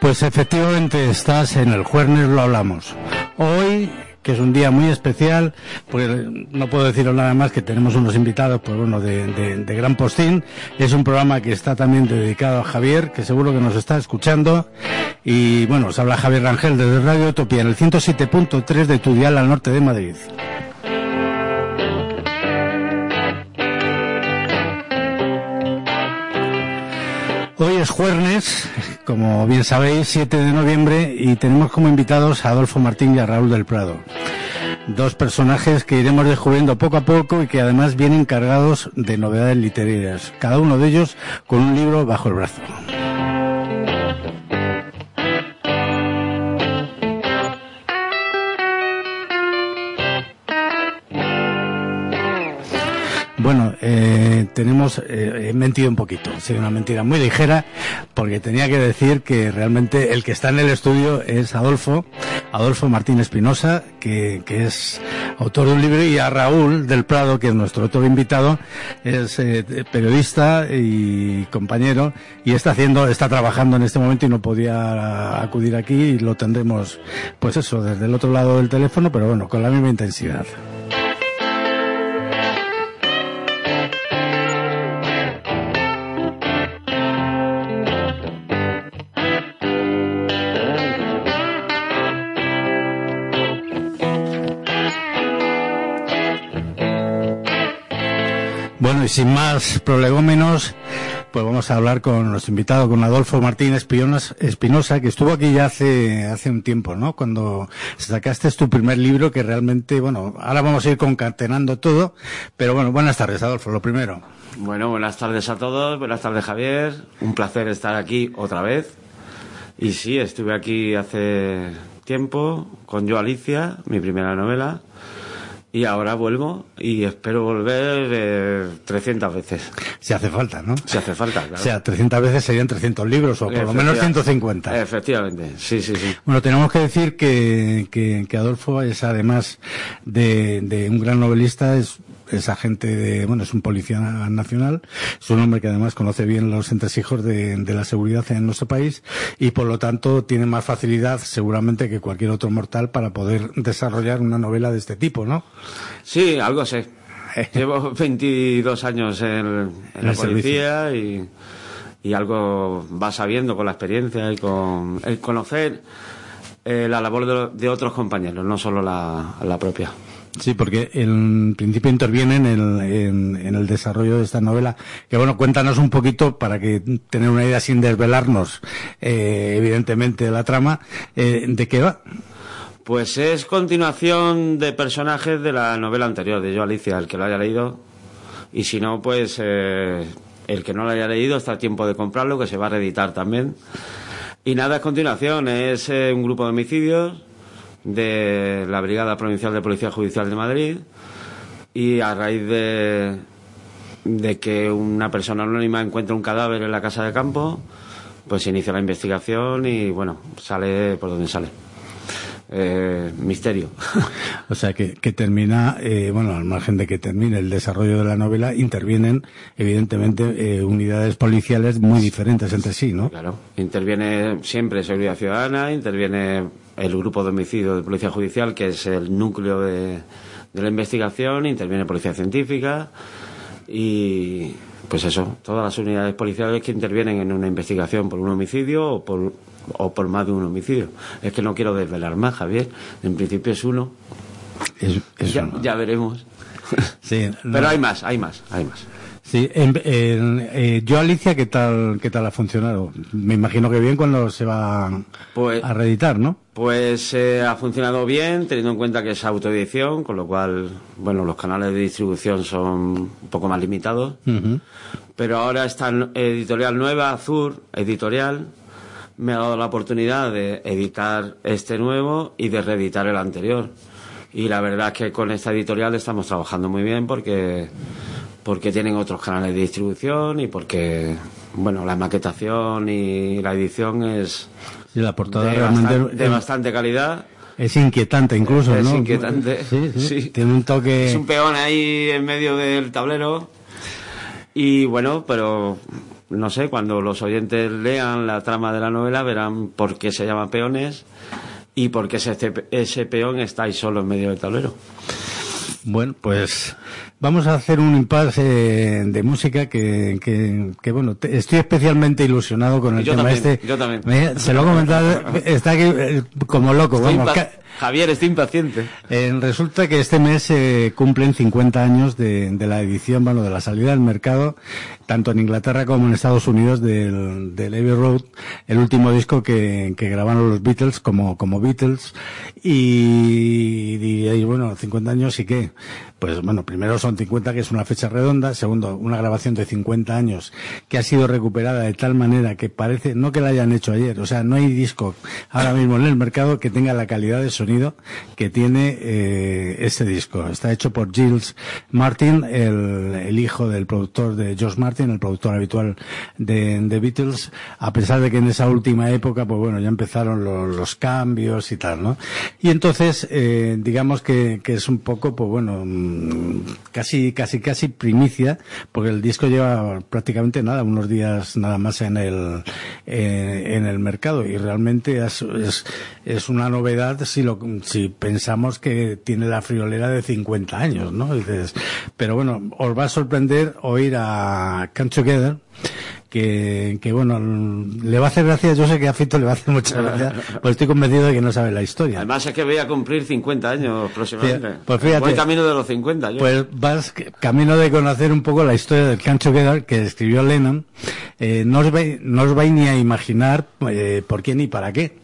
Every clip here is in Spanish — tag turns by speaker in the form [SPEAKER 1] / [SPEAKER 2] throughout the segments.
[SPEAKER 1] Pues efectivamente estás en el Juernes lo hablamos. Hoy, que es un día muy especial, pues no puedo deciros nada más que tenemos unos invitados, pues bueno, de, de, de gran postín. Es un programa que está también dedicado a Javier, que seguro que nos está escuchando. Y bueno, os habla Javier Rangel desde Radio Utopía en el 107.3 de tu dial al norte de Madrid. Hoy es jueves, como bien sabéis, 7 de noviembre y tenemos como invitados a Adolfo Martín y a Raúl del Prado. Dos personajes que iremos descubriendo poco a poco y que además vienen cargados de novedades literarias, cada uno de ellos con un libro bajo el brazo. Bueno, eh, tenemos, eh, he mentido un poquito, ha sido una mentira muy ligera, porque tenía que decir que realmente el que está en el estudio es Adolfo, Adolfo Martín Espinosa, que, que es autor de un libro, y a Raúl del Prado, que es nuestro otro invitado, es eh, periodista y compañero, y está haciendo, está trabajando en este momento y no podía acudir aquí, y lo tendremos, pues eso, desde el otro lado del teléfono, pero bueno, con la misma intensidad. Sin más prolegómenos, pues vamos a hablar con nuestro invitado, con Adolfo Martín Espinosa, que estuvo aquí ya hace, hace un tiempo, ¿no? Cuando sacaste tu primer libro, que realmente, bueno, ahora vamos a ir concatenando todo, pero bueno, buenas tardes, Adolfo, lo primero.
[SPEAKER 2] Bueno, buenas tardes a todos, buenas tardes Javier, un placer estar aquí otra vez. Y sí, estuve aquí hace tiempo con Yo Alicia, mi primera novela, y ahora vuelvo y espero volver eh, 300 veces.
[SPEAKER 1] Si hace falta, ¿no?
[SPEAKER 2] Si hace falta, claro.
[SPEAKER 1] O sea, 300 veces serían 300 libros, o por lo menos 150.
[SPEAKER 2] Efectivamente, sí, sí, sí.
[SPEAKER 1] Bueno, tenemos que decir que, que, que Adolfo es, además de, de un gran novelista, es es agente de, bueno, es un policía nacional, es un hombre que además conoce bien los entresijos de, de, la seguridad en nuestro país y por lo tanto tiene más facilidad seguramente que cualquier otro mortal para poder desarrollar una novela de este tipo, ¿no?
[SPEAKER 2] Sí, algo sé. Llevo 22 años en, en la policía y, y, algo va sabiendo con la experiencia y con el conocer eh, la labor de, de, otros compañeros, no solo la, la propia.
[SPEAKER 1] Sí, porque en principio interviene en el, en, el desarrollo de esta novela. Que bueno, cuéntanos un poquito para que tener una idea sin desvelarnos, eh, evidentemente, de la trama, eh, ¿de qué va?
[SPEAKER 2] Pues es continuación de personajes de la novela anterior, de Yo Alicia, el que lo haya leído. Y si no, pues eh, el que no lo haya leído está a tiempo de comprarlo, que se va a reeditar también. Y nada, es continuación, es eh, un grupo de homicidios de la Brigada Provincial de Policía Judicial de Madrid y a raíz de, de que una persona anónima encuentra un cadáver en la casa de campo, pues se inicia la investigación y bueno, sale por donde sale. Eh, misterio.
[SPEAKER 1] O sea, que, que termina, eh, bueno, al margen de que termine el desarrollo de la novela, intervienen, evidentemente, eh, unidades policiales muy diferentes entre sí, ¿no?
[SPEAKER 2] Claro, interviene siempre Seguridad Ciudadana, interviene el grupo de homicidio de Policía Judicial, que es el núcleo de, de la investigación, interviene Policía Científica y, pues eso, todas las unidades policiales que intervienen en una investigación por un homicidio o por o por más de un homicidio. Es que no quiero desvelar más, Javier. En principio es uno.
[SPEAKER 1] Es, es
[SPEAKER 2] ya,
[SPEAKER 1] uno.
[SPEAKER 2] ya, veremos.
[SPEAKER 1] Sí, no.
[SPEAKER 2] Pero hay más, hay más, hay más.
[SPEAKER 1] Sí, en, en, eh, yo Alicia, ¿qué tal, ¿qué tal ha funcionado? Me imagino que bien cuando se va
[SPEAKER 2] pues,
[SPEAKER 1] a reeditar, ¿no?
[SPEAKER 2] Pues eh, ha funcionado bien, teniendo en cuenta que es autoedición, con lo cual, bueno, los canales de distribución son un poco más limitados.
[SPEAKER 1] Uh -huh.
[SPEAKER 2] Pero ahora esta editorial nueva, Azur, editorial, me ha dado la oportunidad de editar este nuevo y de reeditar el anterior. Y la verdad es que con esta editorial estamos trabajando muy bien porque porque tienen otros canales de distribución y porque bueno la maquetación y la edición es
[SPEAKER 1] y la portada
[SPEAKER 2] de,
[SPEAKER 1] realmente
[SPEAKER 2] bastan- de bastante calidad
[SPEAKER 1] es inquietante incluso,
[SPEAKER 2] es
[SPEAKER 1] ¿no?
[SPEAKER 2] inquietante
[SPEAKER 1] Sí, sí.
[SPEAKER 2] Sí.
[SPEAKER 1] Tiene un toque.
[SPEAKER 2] es un peón ahí en medio del tablero y bueno pero no sé cuando los oyentes lean la trama de la novela verán por qué se llama peones y por qué ese, ese peón está ahí solo en medio del tablero
[SPEAKER 1] Bueno, pues vamos a hacer un impasse de música que, que, que, bueno, te- estoy especialmente ilusionado con el
[SPEAKER 2] Yo
[SPEAKER 1] tema
[SPEAKER 2] también,
[SPEAKER 1] este.
[SPEAKER 2] yo también.
[SPEAKER 1] Me- se lo he comentado, está aquí eh, como loco,
[SPEAKER 2] Estoy
[SPEAKER 1] vamos. ca-
[SPEAKER 2] Javier estoy impaciente
[SPEAKER 1] Eh, resulta que este mes se cumplen 50 años de, de la edición, bueno, de la salida al mercado, tanto en Inglaterra como en Estados Unidos, del, del Abbey Road, el último disco que, grabaron los Beatles como, como Beatles. Y diréis, bueno, 50 años y qué. Pues bueno, primero son 50, que es una fecha redonda. Segundo, una grabación de 50 años que ha sido recuperada de tal manera que parece, no que la hayan hecho ayer, o sea, no hay disco ahora mismo en el mercado que tenga la calidad de sonido que tiene eh, este disco. Está hecho por Giles Martin, el, el hijo del productor de George Martin, el productor habitual de, de Beatles, a pesar de que en esa última época, pues bueno, ya empezaron los, los cambios y tal, ¿no? Y entonces, eh, digamos que, que es un poco, pues bueno, casi, casi, casi primicia, porque el disco lleva prácticamente nada, unos días nada más en el, eh, en el mercado y realmente es, es, una novedad si lo, si pensamos que tiene la friolera de 50 años, ¿no? Dices, pero bueno, os va a sorprender oír a Come Together, que, que bueno, le va a hacer gracia, yo sé que a Fito le va a hacer mucha gracia, pues estoy convencido de que no sabe la historia.
[SPEAKER 2] Además es que voy a cumplir 50 años próximamente.
[SPEAKER 1] Fíjate, pues fíjate.
[SPEAKER 2] Buen camino de los 50. yo.
[SPEAKER 1] Pues vas camino de conocer un poco la historia del Can't Together que escribió Lennon. Eh, no, os vais, no os vais ni a imaginar eh, por qué ni para qué.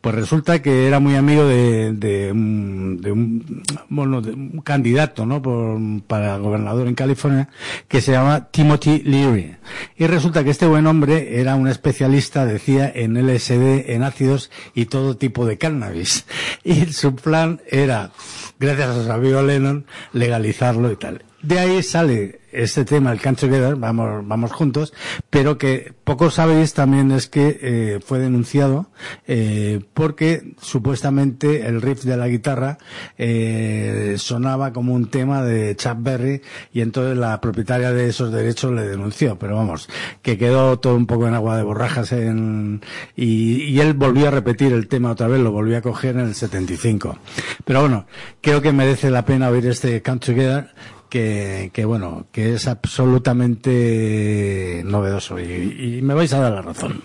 [SPEAKER 1] Pues resulta que era muy amigo de, un, de un, bueno, de un candidato, ¿no? Por, para gobernador en California, que se llama Timothy Leary. Y resulta que este buen hombre era un especialista, decía, en LSD, en ácidos y todo tipo de cannabis. Y su plan era, gracias a su amigo Lennon, legalizarlo y tal. De ahí sale este tema, el Can't Together, vamos, vamos juntos, pero que poco sabéis también es que eh, fue denunciado eh, porque supuestamente el riff de la guitarra eh, sonaba como un tema de Chuck Berry y entonces la propietaria de esos derechos le denunció, pero vamos, que quedó todo un poco en agua de borrajas en, y, y él volvió a repetir el tema otra vez, lo volvió a coger en el 75. Pero bueno, creo que merece la pena oír este Come Together que, que bueno, que es absolutamente novedoso y, y me vais a dar la razón.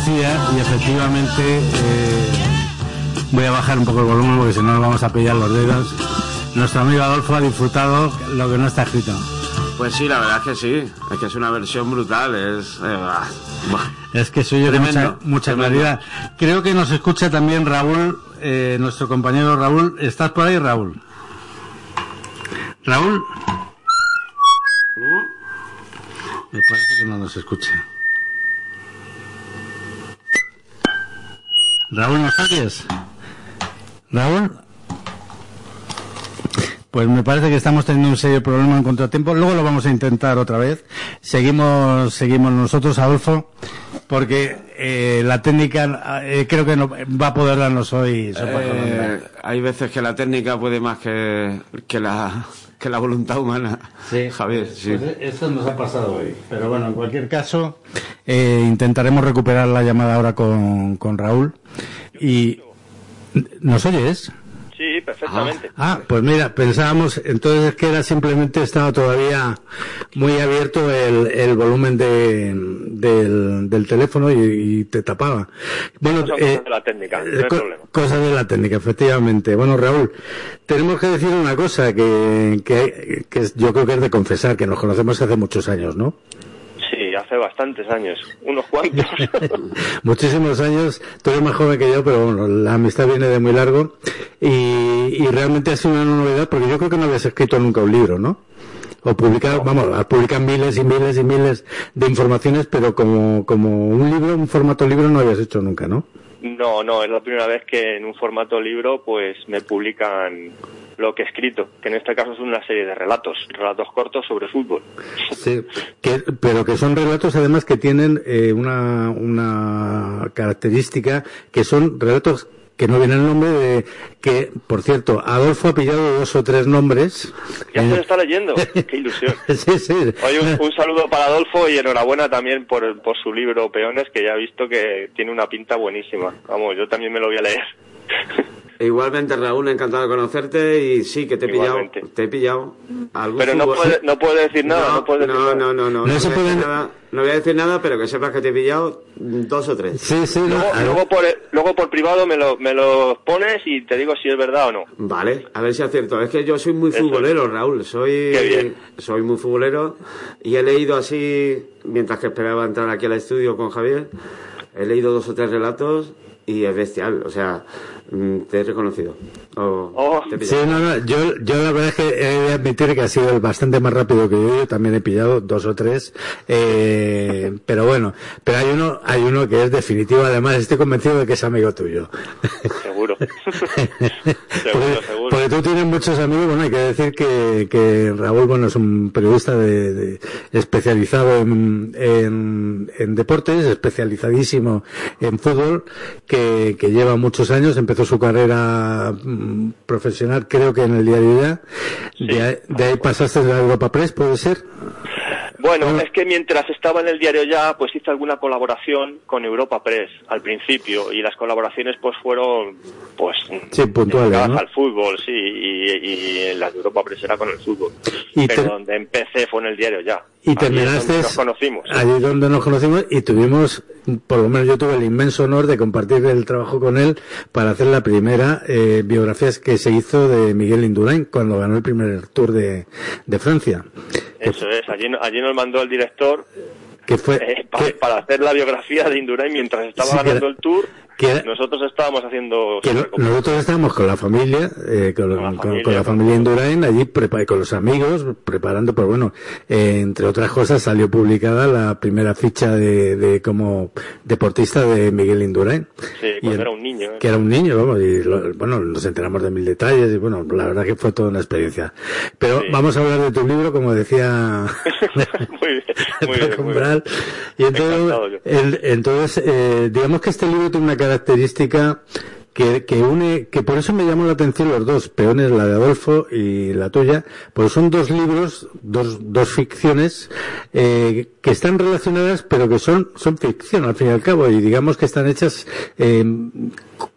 [SPEAKER 1] Decía y efectivamente eh, voy a bajar un poco el volumen porque si no nos vamos a pillar los dedos. Nuestro amigo Adolfo ha disfrutado lo que no está escrito.
[SPEAKER 3] Pues sí, la verdad es que sí. Es que es una versión brutal. Es. eh, bah, bah.
[SPEAKER 1] Es que soy yo de mucha, mucha claridad. Creo que nos escucha también Raúl, eh, nuestro compañero Raúl. ¿Estás por ahí, Raúl? Raúl. Me parece que no nos escucha. Raúl, ¿nos oyes? Raúl. Pues me parece que estamos teniendo un serio problema en contratiempo. Luego lo vamos a intentar otra vez. Seguimos, seguimos nosotros, Adolfo, porque eh, la técnica eh, creo que no, va a poder darnos hoy
[SPEAKER 3] Eh, hay veces que la técnica puede más que, que, la, que la voluntad humana. Javier, sí.
[SPEAKER 1] Pues esto nos ha pasado hoy. Pero bueno, en cualquier caso, eh, intentaremos recuperar la llamada ahora con, con Raúl. Y, ¿nos oyes?
[SPEAKER 4] Sí, perfectamente.
[SPEAKER 1] Ah, pues mira, pensábamos entonces que era simplemente estaba todavía muy abierto el, el volumen de, del, del teléfono y, y te tapaba. Bueno,
[SPEAKER 4] Son
[SPEAKER 1] eh,
[SPEAKER 4] cosas de la técnica, no hay
[SPEAKER 1] co-
[SPEAKER 4] problema.
[SPEAKER 1] cosas de la técnica, efectivamente. Bueno, Raúl, tenemos que decir una cosa que, que, que yo creo que es de confesar, que nos conocemos hace muchos años, ¿no?
[SPEAKER 4] Hace bastantes años, unos cuantos.
[SPEAKER 1] Muchísimos años, tú eres más joven que yo, pero bueno, la amistad viene de muy largo y, y realmente ha sido una novedad porque yo creo que no habías escrito nunca un libro, ¿no? O publicado, vamos, has publicado miles y miles y miles de informaciones, pero como, como un libro, un formato libro no habías hecho nunca, ¿no?
[SPEAKER 4] No, no, es la primera vez que en un formato libro pues me publican lo que he escrito, que en este caso es una serie de relatos, relatos cortos sobre fútbol.
[SPEAKER 1] Sí, que, pero que son relatos además que tienen eh, una, una característica que son relatos que no viene el nombre de que, por cierto, Adolfo ha pillado dos o tres nombres.
[SPEAKER 4] Ya se lo
[SPEAKER 1] Eh,
[SPEAKER 4] está leyendo, qué ilusión.
[SPEAKER 1] sí, sí.
[SPEAKER 4] Oye, un, un saludo para Adolfo y enhorabuena también por, por su libro Peones, que ya he visto que tiene una pinta buenísima. Vamos, yo también me lo voy a leer.
[SPEAKER 3] Igualmente, Raúl, encantado de conocerte y sí, que te he pillado.
[SPEAKER 4] Igualmente.
[SPEAKER 3] Te he pillado. algún
[SPEAKER 4] Pero no
[SPEAKER 3] fútbol-
[SPEAKER 4] puede, no puede decir nada, no,
[SPEAKER 3] No,
[SPEAKER 4] puede decir
[SPEAKER 3] no,
[SPEAKER 4] nada.
[SPEAKER 3] no, no, no,
[SPEAKER 1] No
[SPEAKER 3] no
[SPEAKER 1] se
[SPEAKER 3] voy a decir
[SPEAKER 1] puede-
[SPEAKER 3] nada, no voy a decir nada, pero que sepas que te he pillado dos o tres.
[SPEAKER 1] Sí, sí,
[SPEAKER 4] Luego,
[SPEAKER 1] a-
[SPEAKER 4] luego por, luego por privado me lo, me lo pones y te digo si es verdad o no.
[SPEAKER 3] Vale, a ver si acierto. Es que yo soy muy
[SPEAKER 4] Eso
[SPEAKER 3] futbolero, Raúl. Soy,
[SPEAKER 4] Qué bien.
[SPEAKER 3] soy muy futbolero y he leído así, mientras que esperaba entrar aquí al estudio con Javier, he leído dos o tres relatos y es bestial. O sea, mm, te he reconocido. O
[SPEAKER 4] Oh.
[SPEAKER 3] te he
[SPEAKER 1] Sí, no, no, yo, yo la verdad es que he de admitir que ha sido bastante más rápido que yo, yo también he pillado dos o tres, eh, pero bueno, pero hay uno, hay uno que es definitivo, además estoy convencido de que es amigo tuyo.
[SPEAKER 4] Seguro.
[SPEAKER 1] porque,
[SPEAKER 4] seguro, seguro.
[SPEAKER 1] porque tú tienes muchos amigos, bueno, hay que decir que, que Raúl, bueno, es un periodista de, de- especializado en, en, en deportes, especializadísimo en fútbol, que, que lleva muchos años, empezó su carrera mm, profesional, creo que en el diario ya, de, ahí, de ahí pasaste a la Europa Press, ¿puede ser?
[SPEAKER 4] Bueno, es que mientras estaba en el diario ya, pues hice alguna colaboración con Europa Press al principio y las colaboraciones pues fueron pues
[SPEAKER 1] Sí, puntuales,
[SPEAKER 4] al fútbol, sí, y, y las de Europa Press era con el fútbol.
[SPEAKER 1] Y
[SPEAKER 4] Pero
[SPEAKER 1] te-
[SPEAKER 4] donde empecé fue en el diario ya.
[SPEAKER 1] Y
[SPEAKER 4] es
[SPEAKER 1] terminaste
[SPEAKER 4] donde nos conocimos.
[SPEAKER 1] allí donde nos conocimos y tuvimos, por lo menos yo tuve el inmenso honor de compartir el trabajo con él para hacer la primera eh, biografía que se hizo de Miguel Indurain cuando ganó el primer Tour de, de Francia.
[SPEAKER 4] Eso es, allí, allí nos mandó el director
[SPEAKER 1] Que fue,
[SPEAKER 4] eh,
[SPEAKER 1] que-
[SPEAKER 4] para hacer la biografía de Indurain mientras estaba
[SPEAKER 1] Sí,
[SPEAKER 4] ganando el Tour.
[SPEAKER 1] Que
[SPEAKER 4] nosotros estábamos haciendo
[SPEAKER 1] que no-
[SPEAKER 4] supercopa.
[SPEAKER 1] nosotros estábamos con la familia, eh, con,
[SPEAKER 4] Con la familia,
[SPEAKER 1] con la
[SPEAKER 4] con
[SPEAKER 1] familia
[SPEAKER 4] todo.
[SPEAKER 1] Indurain, allí prepa- con los amigos, preparando, pues bueno, eh, entre otras cosas salió publicada la primera ficha de, de como deportista de Miguel Indurain.
[SPEAKER 4] Sí,
[SPEAKER 1] Y
[SPEAKER 4] cuando
[SPEAKER 1] el-
[SPEAKER 4] era un niño. ¿eh?
[SPEAKER 1] que era un niño, vamos, y lo- bueno, nos enteramos de mil detalles y bueno, la verdad que fue toda una experiencia. Pero
[SPEAKER 4] Sí.
[SPEAKER 1] vamos a hablar de tu libro, como decía
[SPEAKER 4] muy bien, muy bien,
[SPEAKER 1] Paco
[SPEAKER 4] muy
[SPEAKER 1] Umbral.
[SPEAKER 4] bien.
[SPEAKER 1] Y entonces, el- digamos que este libro tiene una característica que, que une, que por eso me llamó la atención los dos, Peones, la de Adolfo y la tuya, pues son dos libros, dos, dos ficciones, eh, que están relacionadas, pero que son, son ficción al fin y al cabo, y digamos que están hechas, eh,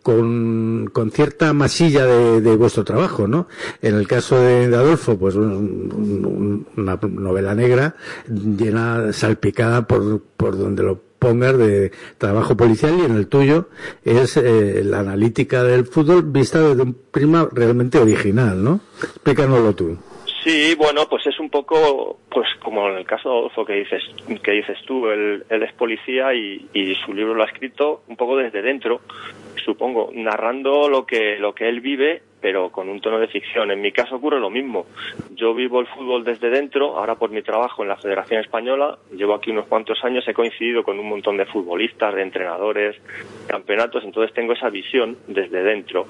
[SPEAKER 1] con, con cierta masilla de, vuestro trabajo, ¿no? En el caso de, de Adolfo, pues un- un- una novela negra llena, salpicada por, por donde lo pongas de trabajo policial y en el tuyo es eh, la analítica del fútbol vista desde un prima realmente original, ¿no? Explícanoslo tú.
[SPEAKER 4] Sí, bueno, pues es un poco, pues como en el caso de Adolfo que dices, que dices tú, él, él es policía y, y su libro lo ha escrito un poco desde dentro, supongo, narrando lo que, lo que él vive, pero con un tono de ficción. En mi caso ocurre lo mismo. Yo vivo el fútbol desde dentro, ahora por mi trabajo en la Federación Española, llevo aquí unos cuantos años, he coincidido con un montón de futbolistas, de entrenadores, campeonatos, entonces tengo esa visión desde dentro.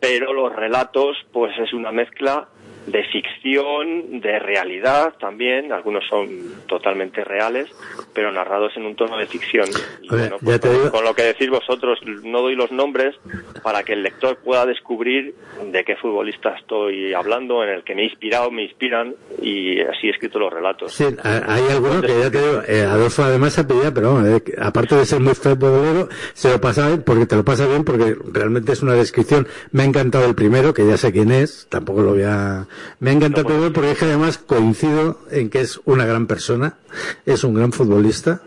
[SPEAKER 4] Pero los relatos, pues es una mezcla de ficción, de realidad también, algunos son totalmente reales, pero narrados en un tono de ficción. Y bueno, pues con, lo que decís vosotros, no doy los nombres para que el lector pueda descubrir de qué futbolista estoy hablando, en el que me he inspirado, me inspiran, y así he escrito los relatos.
[SPEAKER 1] Sí, hay algunos que ya te digo, eh, Adolfo además se pedía, pero eh, aparte de ser muy futbolero, se lo pasa bien, porque te lo pasa bien, porque realmente es una descripción. Me ha encantado el primero, que ya sé quién es, tampoco lo voy a... Me ha encantado todo porque es que además coincido en que es una gran persona, es un gran futbolista,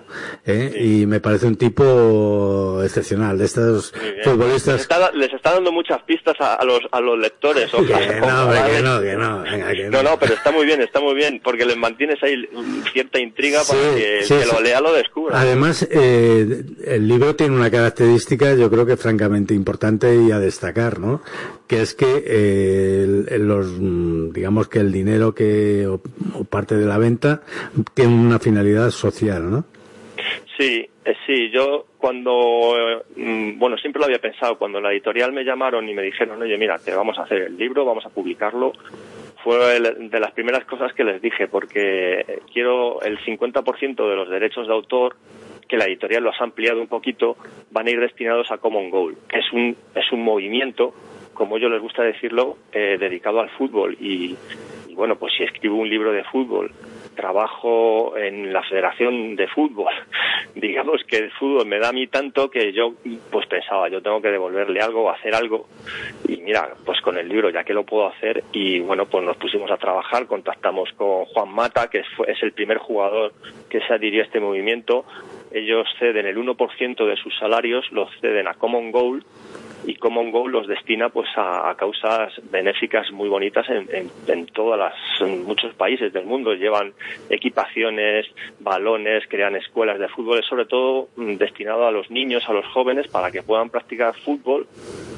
[SPEAKER 1] eh, y me parece un tipo excepcional, de estos.
[SPEAKER 4] Les
[SPEAKER 1] futbolistas...
[SPEAKER 4] está, les está dando muchas pistas a, a los, a los lectores.
[SPEAKER 1] Que no, hombre, que no, que no, venga, que
[SPEAKER 4] No, no, pero está muy bien, está muy bien, porque les mantienes ahí cierta intriga para que que lo lea lo descubra.
[SPEAKER 1] Además, eh, el libro tiene una característica, yo creo que francamente importante y a destacar, ¿no? Que es que eh, los, mm, digamos que el dinero que o, parte de la venta tiene una finalidad social, ¿no?
[SPEAKER 4] Sí, eh, sí, yo cuando, eh, mm, bueno, siempre lo había pensado, cuando la editorial me llamaron y me dijeron, oye, mira, te vamos a hacer el libro, vamos a publicarlo, fue de las primeras cosas que les dije, porque quiero el 50% de los derechos de autor, que la editorial los ha ampliado un poquito, van a ir destinados a Common Goal, que es un, es un movimiento, como yo les gusta decirlo, eh, dedicado al fútbol. Y, bueno, pues si escribo un libro de fútbol, trabajo en la Federación de Fútbol, digamos que el fútbol me da a mí tanto que yo pues pensaba, yo tengo que devolverle algo, hacer algo. Y mira, pues con el libro ya que lo puedo hacer y bueno, pues nos pusimos a trabajar, contactamos con Juan Mata, que es el primer jugador que se adhirió a este movimiento. Ellos ceden el 1% de sus salarios, los ceden a Common Goal y Common Goal los destina pues a, causas benéficas muy bonitas en, en, en todas las muchos países del mundo. Llevan equipaciones balones crean escuelas de fútbol es sobre todo mm, destinado a los niños a los jóvenes para que puedan practicar fútbol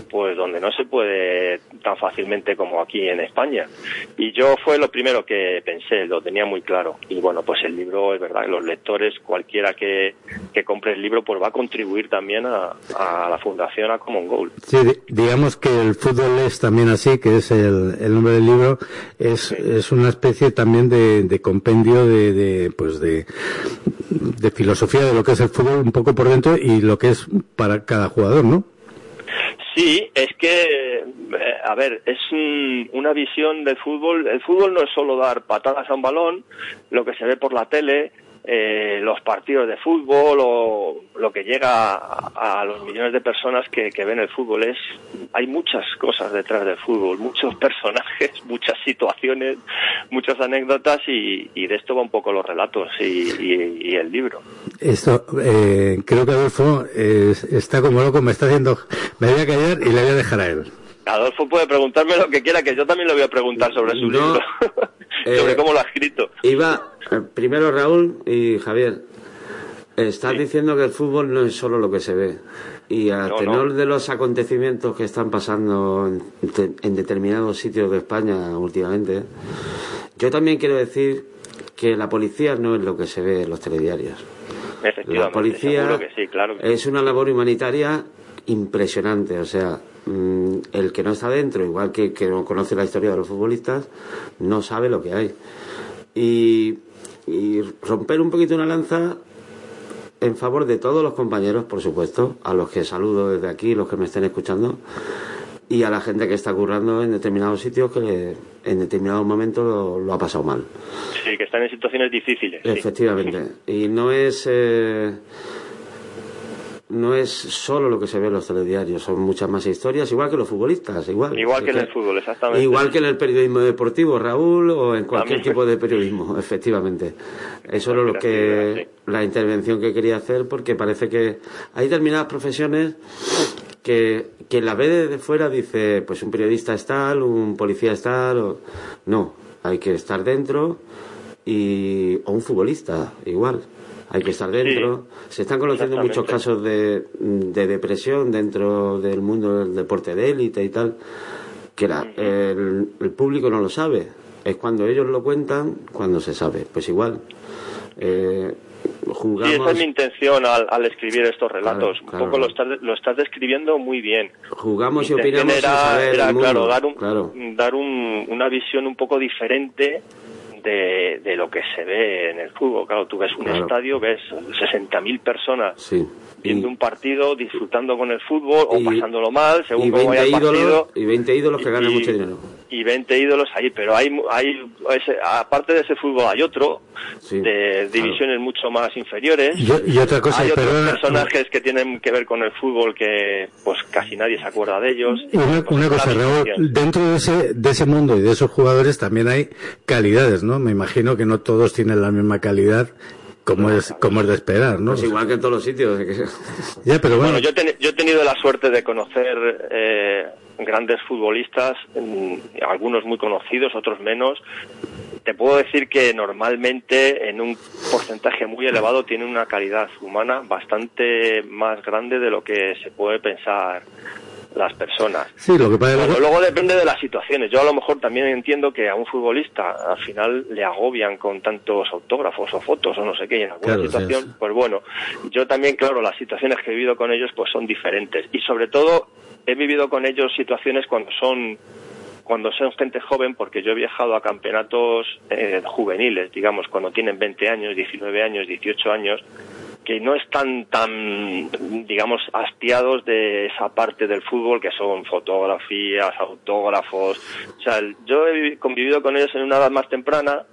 [SPEAKER 4] pues donde no se puede tan fácilmente como aquí en España. Y yo fue lo primero que pensé lo tenía muy claro. Y bueno pues el libro es verdad los lectores cualquiera que, que compre el libro pues va a contribuir también a, a la fundación a Common Goal
[SPEAKER 1] Sí, di- digamos que el fútbol es también así, que es el, el nombre del libro, es, es una especie también de, de compendio de, de, pues de, de filosofía de lo que es el fútbol un poco por dentro y lo que es para cada jugador, ¿no?
[SPEAKER 4] Sí, es que, eh, a ver, es un- una visión del fútbol. El fútbol no es solo dar patadas a un balón, lo que se ve por la tele, eh, los partidos de fútbol o lo que llega a, a los millones de personas que, que ven el fútbol. Es, hay muchas cosas detrás del fútbol, muchos personajes, muchas situaciones, muchas anécdotas y, y de esto va un poco los relatos y, y- y el libro.
[SPEAKER 1] Esto, eh, creo que Adolfo eh, está como loco, me está haciendo, me voy a callar y le voy a dejar a él.
[SPEAKER 4] Adolfo puede preguntarme lo que quiera, que yo también le voy a preguntar sobre su
[SPEAKER 2] No,
[SPEAKER 4] libro, sobre
[SPEAKER 2] eh,
[SPEAKER 4] cómo lo ha escrito.
[SPEAKER 2] Iba, eh, primero Raúl y Javier, estás diciendo que el fútbol no es solo lo que se ve. Y a
[SPEAKER 4] No,
[SPEAKER 2] tenor
[SPEAKER 4] no.
[SPEAKER 2] de los acontecimientos que están pasando en, te- en determinados sitios de España últimamente, yo también quiero decir que la policía no es lo que se ve en los telediarios. La policía
[SPEAKER 4] sí, claro. sí.
[SPEAKER 2] es una labor humanitaria impresionante. O sea, el que no está dentro, igual que que no conoce la historia de los futbolistas, no sabe lo que hay. Y, y romper un poquito una lanza en favor de todos los compañeros, por supuesto, a los que saludo desde aquí, los que me estén escuchando, y a la gente que está currando en determinados sitios que en determinados momentos lo, lo ha pasado mal.
[SPEAKER 4] Sí, que están en situaciones difíciles. sí.
[SPEAKER 2] Efectivamente. Y no es. eh, no es solo lo que se ve en los telediarios, son muchas más historias, igual que los futbolistas, igual.
[SPEAKER 4] Igual que en el fútbol, exactamente.
[SPEAKER 2] Igual que en el periodismo deportivo, Raúl, o en cualquier tipo de periodismo, efectivamente. Eso era lo que la intervención que quería hacer, porque parece que hay determinadas profesiones que quien la ve desde fuera dice, pues un periodista es tal, un policía es tal, o... no, hay que estar dentro y o un futbolista igual. Hay que estar dentro. Se están conociendo muchos casos de, de depresión dentro del mundo del deporte de élite y tal, que la- el, el público no lo sabe. Es cuando ellos lo cuentan, cuando se sabe. Pues igual. Eh,
[SPEAKER 4] Sí,
[SPEAKER 2] jugamos.
[SPEAKER 4] esa es mi intención al, al escribir estos relatos.
[SPEAKER 2] Claro,
[SPEAKER 4] Un poco lo estás, lo estás describiendo muy bien.
[SPEAKER 2] Jugamos y opinamos sin
[SPEAKER 4] era,
[SPEAKER 2] saber
[SPEAKER 4] era,
[SPEAKER 2] el mundo.
[SPEAKER 4] claro, dar, un,
[SPEAKER 2] Claro.
[SPEAKER 4] dar un- una visión un poco diferente de, de lo que se ve en el fútbol. Claro, tú ves un
[SPEAKER 2] Claro.
[SPEAKER 4] estadio, ves 60.000 personas
[SPEAKER 2] Sí.
[SPEAKER 4] viendo
[SPEAKER 2] Y-
[SPEAKER 4] un partido, disfrutando con el fútbol o pasándolo mal, según cómo vaya
[SPEAKER 2] 20
[SPEAKER 4] el
[SPEAKER 2] ídolos,
[SPEAKER 4] partido.
[SPEAKER 2] y 20 ídolos que ganan
[SPEAKER 4] Y-
[SPEAKER 2] mucho dinero.
[SPEAKER 4] Y 20 ídolos ahí, pero hay, hay ese- aparte de ese fútbol hay otro
[SPEAKER 2] Sí,
[SPEAKER 4] de
[SPEAKER 2] claro.
[SPEAKER 4] divisiones mucho más inferiores.
[SPEAKER 1] Y, y otra cosa,
[SPEAKER 4] hay otros personajes que tienen que ver con el fútbol que pues casi nadie se acuerda de ellos.
[SPEAKER 1] Una,
[SPEAKER 4] Pues,
[SPEAKER 1] una cosa,
[SPEAKER 4] la
[SPEAKER 1] Raúl, dentro de ese, de ese mundo y de esos jugadores también hay calidades, ¿no? Me imagino que no todos tienen la misma calidad como es, como es de esperar, ¿no?
[SPEAKER 2] Pues igual que en todos los sitios.
[SPEAKER 1] Ya, pero bueno,
[SPEAKER 4] Bueno, yo, yo he tenido la suerte de conocer eh, grandes futbolistas, mm, algunos muy conocidos, otros menos. Te puedo decir que normalmente en un porcentaje muy elevado tienen una calidad humana bastante más grande de lo que se puede pensar las personas.
[SPEAKER 1] sí, lo que pasa es
[SPEAKER 4] luego depende de las situaciones. Yo a lo mejor también entiendo que a un futbolista al final le agobian con tantos autógrafos o fotos o no sé qué. Y en alguna
[SPEAKER 1] Claro, sí,
[SPEAKER 4] situación,
[SPEAKER 1] sí.
[SPEAKER 4] pues bueno, yo también, claro, las situaciones que he vivido con ellos pues son diferentes. Y sobre todo he vivido con ellos situaciones cuando son cuando son gente joven, porque yo he viajado a campeonatos eh, juveniles, digamos, cuando tienen 20 años, 19 años, 18 años, que no están tan, digamos, hastiados de esa parte del fútbol que son fotografías, autógrafos. O sea, yo he vivi- convivido con ellos en una edad más temprana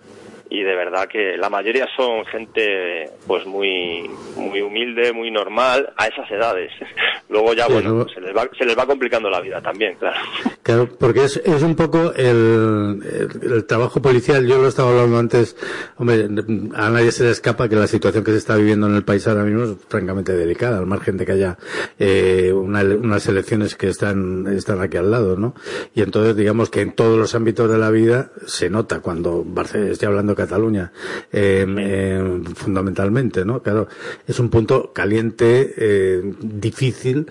[SPEAKER 4] y de verdad que la mayoría son gente pues muy muy humilde, muy normal a esas edades. Luego ya,
[SPEAKER 1] Sí,
[SPEAKER 4] bueno,
[SPEAKER 1] luego-
[SPEAKER 4] se, les va, se les va complicando la vida también, claro.
[SPEAKER 1] Claro, porque es, es un poco el, el, el trabajo policial. Yo lo estaba hablando antes. Hombre, a nadie se le escapa que la situación que se está viviendo en el país ahora mismo es francamente delicada, al margen de que haya eh, una- unas elecciones que están, están aquí al lado, ¿no? Y entonces, digamos que en todos los ámbitos de la vida se nota cuando Barcelona, estoy hablando Cataluña, eh, eh, fundamentalmente, ¿no? Claro, es un punto caliente, eh, difícil.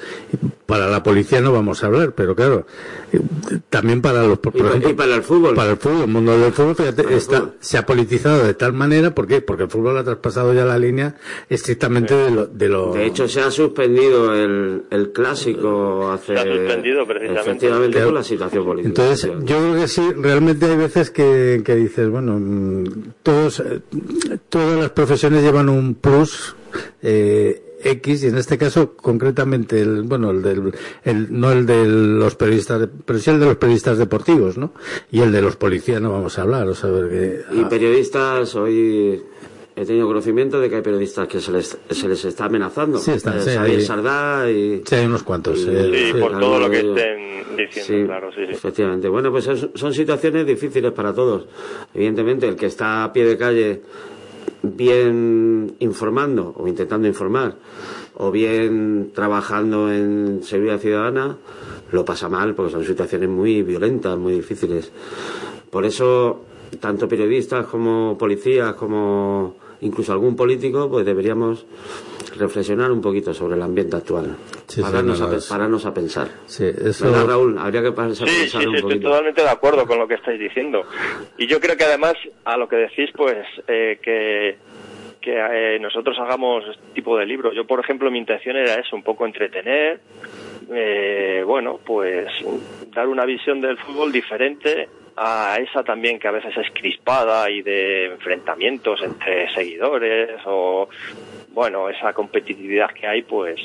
[SPEAKER 1] Para la policía no vamos a hablar, pero claro, eh, también para los, por
[SPEAKER 2] Y pa-
[SPEAKER 1] ejemplo,
[SPEAKER 2] y para el fútbol.
[SPEAKER 1] para el fútbol, el mundo del fútbol, fíjate,
[SPEAKER 2] Para
[SPEAKER 1] está,
[SPEAKER 2] fútbol.
[SPEAKER 1] se ha politizado de tal manera, ¿por qué? Porque el fútbol ha traspasado ya la línea estrictamente de lo, de lo-
[SPEAKER 2] De hecho, se ha suspendido el, el clásico hace.
[SPEAKER 4] Se ha suspendido, precisamente.
[SPEAKER 2] Por la situación política.
[SPEAKER 1] Entonces, yo creo que sí, realmente hay veces que, que dices, bueno, mm, todos, eh, todas las profesiones llevan un plus, eh, X, y en este caso, concretamente, el, bueno, el del, el, no el de los periodistas, de- pero sí el de los periodistas deportivos, ¿no? Y el de los policías no vamos a hablar, o sea, porque,
[SPEAKER 2] Y
[SPEAKER 1] ah,
[SPEAKER 2] periodistas, hoy he tenido conocimiento de que hay periodistas que se les, se les está amenazando.
[SPEAKER 1] Sí, están,
[SPEAKER 2] Eh,
[SPEAKER 1] sí, hay-
[SPEAKER 2] Sardá y...
[SPEAKER 1] sí, hay unos cuantos.
[SPEAKER 2] Sí,
[SPEAKER 1] eh,
[SPEAKER 4] Sí,
[SPEAKER 1] sí.
[SPEAKER 4] por todo lo que estén diciendo, claro, sí, sí.
[SPEAKER 2] Efectivamente. Bueno, pues es- son situaciones difíciles para todos. Evidentemente, el que está a pie de calle bien informando o intentando informar o bien trabajando en seguridad ciudadana lo pasa mal porque son situaciones muy violentas, muy difíciles. Por eso, tanto periodistas como policías como incluso algún político, pues deberíamos reflexionar un poquito sobre el ambiente actual.
[SPEAKER 1] Sí, sí,
[SPEAKER 2] pararnos,
[SPEAKER 1] no,
[SPEAKER 2] a, pararnos a pensar.
[SPEAKER 1] Sí, eso,
[SPEAKER 2] ¿Verdad, Raúl? Habría que pararse a
[SPEAKER 4] Sí, sí,
[SPEAKER 2] pensar
[SPEAKER 4] sí,
[SPEAKER 2] un
[SPEAKER 4] estoy
[SPEAKER 2] poquito.
[SPEAKER 4] totalmente de acuerdo con lo que estáis diciendo. Y yo creo que además, a lo que decís, pues, eh, que, que eh, nosotros hagamos este tipo de libros. Yo, por ejemplo, mi intención era eso, un poco entretener, eh, bueno, pues, dar una visión del fútbol diferente a esa también que a veces es crispada y de enfrentamientos entre seguidores o bueno, esa competitividad que hay, pues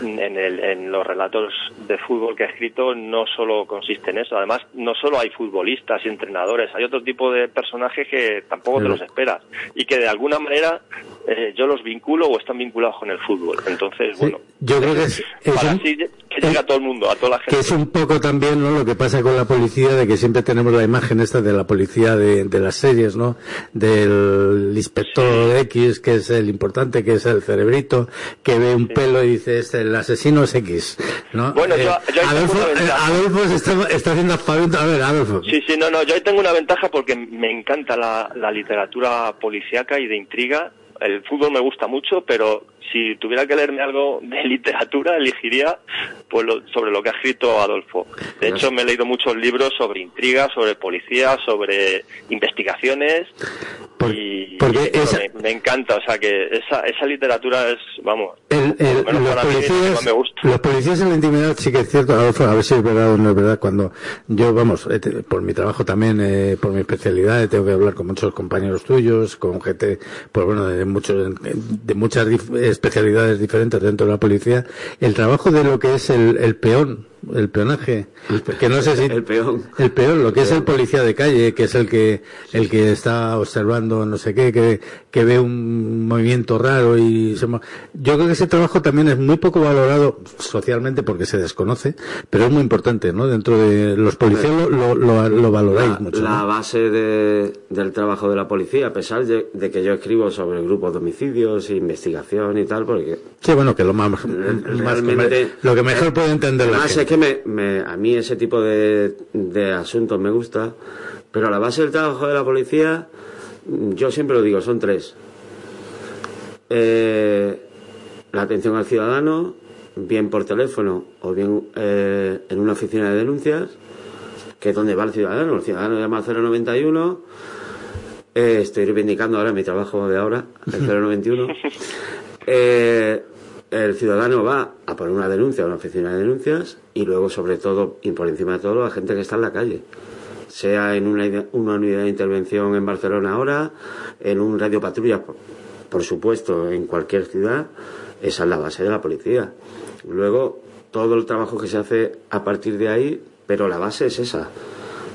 [SPEAKER 4] en, el, en los relatos de fútbol que he escrito no solo consiste en eso. Además, no solo hay futbolistas y entrenadores, hay otro tipo de personajes que tampoco te los esperas y que de alguna manera eh, yo los vinculo o están vinculados con el fútbol. Entonces,
[SPEAKER 1] Sí,
[SPEAKER 4] bueno,
[SPEAKER 1] yo creo que es, es
[SPEAKER 4] para
[SPEAKER 1] un-
[SPEAKER 4] así que llegue a todo el mundo, a toda la gente.
[SPEAKER 1] que es un poco también ¿no? lo que pasa con la policía, de que siempre tenemos la imagen esta de la policía de, de las series, ¿no? Del inspector X, que es el importante, que es el cerebrito, que ve un pelo y dice, este, el asesino es X, ¿no? Eh,
[SPEAKER 4] Bueno, yo- yo tengo
[SPEAKER 1] Adolfo, eh, Adolfo está, está haciendo. A ver, Adolfo.
[SPEAKER 4] Sí, sí, no, no, yo ahí tengo una ventaja porque me encanta la, la literatura policíaca y de intriga. El fútbol me gusta mucho, pero si tuviera que leerme algo de literatura, elegiría pues lo- sobre lo que ha escrito Adolfo. De hecho, me he leído muchos libros sobre intriga, sobre policía, sobre investigaciones.
[SPEAKER 1] Por-
[SPEAKER 4] y
[SPEAKER 1] porque
[SPEAKER 4] y, bueno,
[SPEAKER 1] esa-
[SPEAKER 4] me, me encanta, o sea que esa, esa literatura es, vamos,
[SPEAKER 1] El- el-
[SPEAKER 4] por lo menos
[SPEAKER 1] los,
[SPEAKER 4] para mí,
[SPEAKER 1] policías,
[SPEAKER 4] más me gusta.
[SPEAKER 1] los policías en la intimidad sí que es cierto, Adolfo, a ver si es verdad o no es verdad, cuando yo, vamos, eh, por mi trabajo también, eh, por mi especialidad, eh, tengo que hablar con muchos compañeros tuyos, con gente, pues bueno, de muchos, de muchas dif- especialidades diferentes dentro de la policía, el trabajo de lo que es el, el peón, el peonaje, que no sé si...
[SPEAKER 2] El peón.
[SPEAKER 1] El peón, lo que es el policía de calle, que es el que, el que está observando no sé qué, que, que ve un movimiento raro y se yo creo que ese trabajo también es muy poco valorado socialmente porque se desconoce, pero es muy importante, ¿no? Dentro de los policías lo, lo, lo, lo valoráis
[SPEAKER 2] la,
[SPEAKER 1] mucho.
[SPEAKER 2] la
[SPEAKER 1] ¿no?
[SPEAKER 2] base de- del trabajo de la policía, a pesar de, de que yo escribo sobre grupos de homicidios, investigación y tal, porque
[SPEAKER 1] Sí, bueno, que lo más, lo que mejor puede entender la
[SPEAKER 2] Además es
[SPEAKER 1] gente.
[SPEAKER 2] que me, me- a mí ese tipo de, de asuntos me gusta, pero la base del trabajo de la policía, yo siempre lo digo, son tres. Eh, la atención al ciudadano, bien por teléfono o bien eh, en una oficina de denuncias, que es donde va el ciudadano. El ciudadano llama al 091. eh, estoy reivindicando ahora mi trabajo de ahora, el 091. Eh, el ciudadano va a poner una denuncia a una oficina de denuncias y luego, sobre todo, y por encima de todo, la gente que está en la calle. Sea en una, una unidad de intervención en Barcelona ahora, en un radio patrulla, por, por supuesto, en cualquier ciudad, esa es la base de la policía. Luego, todo el trabajo que se hace a partir de ahí, pero la base es esa.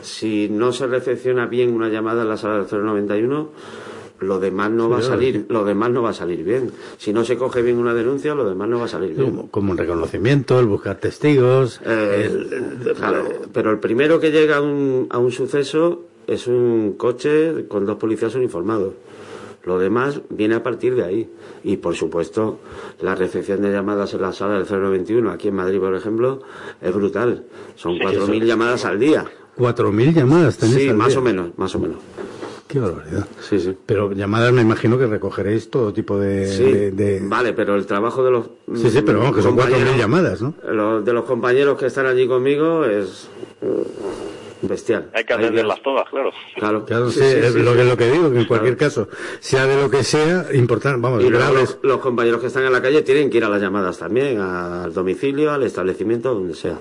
[SPEAKER 2] Si no se recepciona bien una llamada en la sala del 091, lo demás no va a salir, lo demás no va a salir bien. Si no se coge bien una denuncia, lo demás no va a salir bien.
[SPEAKER 1] Como, como un reconocimiento, el buscar testigos,
[SPEAKER 2] Eh,
[SPEAKER 1] el-
[SPEAKER 2] claro, pero el primero que llega a un, a un suceso es un coche con dos policías uniformados. Lo demás viene a partir de ahí. Y por supuesto, la recepción de llamadas en la sala del 091, aquí en Madrid, por ejemplo, es brutal. Son 4.000 llamadas al día.
[SPEAKER 1] 4.000 llamadas
[SPEAKER 2] Sí,
[SPEAKER 1] al
[SPEAKER 2] más
[SPEAKER 1] día.
[SPEAKER 2] o menos, más o menos.
[SPEAKER 1] Qué barbaridad.
[SPEAKER 2] Sí, sí.
[SPEAKER 1] Pero llamadas me imagino que recogeréis todo tipo de...
[SPEAKER 2] Sí,
[SPEAKER 1] de- de-
[SPEAKER 2] vale, pero el trabajo de los...
[SPEAKER 1] Sí, sí, pero vamos, que son
[SPEAKER 2] compañeros-
[SPEAKER 1] 4.000 llamadas, ¿no?
[SPEAKER 2] Los, de los compañeros que están allí conmigo es bestial.
[SPEAKER 4] Hay que atenderlas todas, claro.
[SPEAKER 2] Claro,
[SPEAKER 1] Claro, sí,
[SPEAKER 2] Sí, sí,
[SPEAKER 1] es
[SPEAKER 2] sí,
[SPEAKER 1] lo,
[SPEAKER 2] sí.
[SPEAKER 1] que, lo que digo, que en cualquier caso, sea de lo que sea, importante, vamos,
[SPEAKER 2] Y luego
[SPEAKER 1] graves.
[SPEAKER 2] los, los compañeros que están en la calle tienen que ir a las llamadas también, al domicilio, al establecimiento, donde sea.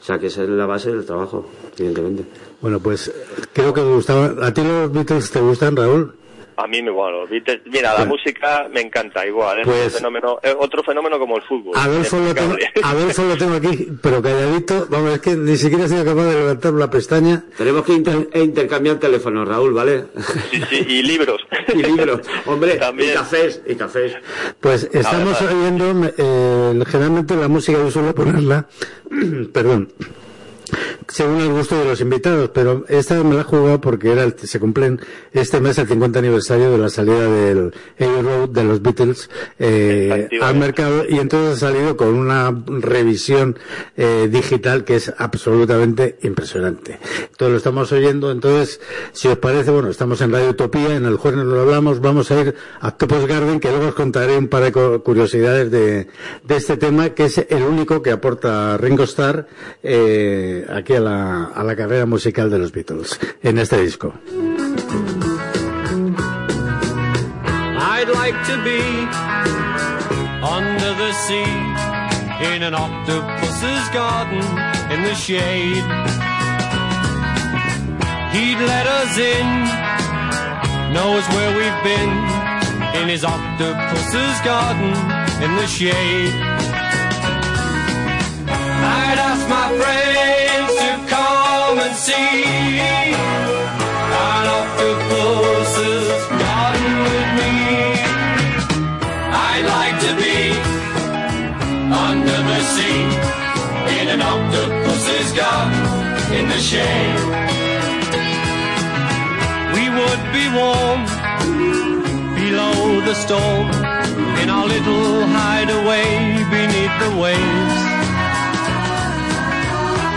[SPEAKER 2] O sea que esa es la base del trabajo, evidentemente.
[SPEAKER 1] Bueno, pues creo que me gustaba. ¿A ti los Beatles te gustan, Raúl?
[SPEAKER 4] A mí me bueno, los Beatles- mira, la música me encanta igual, es
[SPEAKER 1] Pues-
[SPEAKER 4] un fenómeno, es otro fenómeno como el fútbol.
[SPEAKER 1] Adolfo lo, tengo. Adolfo lo tengo aquí, pero calladito. Vamos, es que ni siquiera he sido capaz de levantar la pestaña.
[SPEAKER 2] Tenemos que inter- e intercambiar teléfonos, Raúl, ¿vale?
[SPEAKER 4] Sí, sí, y libros.
[SPEAKER 2] y libros. Hombre,
[SPEAKER 4] También.
[SPEAKER 2] y cafés, y cafés.
[SPEAKER 1] Pues estamos oyendo, eh, generalmente la música yo suelo ponerla, perdón, según el gusto de los invitados, pero esta me la he jugado porque era el- se cumplen este mes el 50 aniversario de la salida del Abbey Road de los Beatles eh, al mercado y entonces ha salido con una revisión eh, digital que es absolutamente impresionante. Entonces lo estamos oyendo, entonces si os parece, bueno, estamos en Radio Utopía, en el jueves lo hablamos, vamos a ir a Topos Garden que luego os contaré un par de curiosidades de, de este tema que es el único que aporta Ringo Starr eh, aquí a la, a la carrera musical de los Beatles en este disco.
[SPEAKER 5] I'd like to be under the sea in an octopus's garden in the shade. He'd let us in, knows where we've been in his octopus's garden in the shade. I'd ask my friends storm in our little hideaway beneath the waves.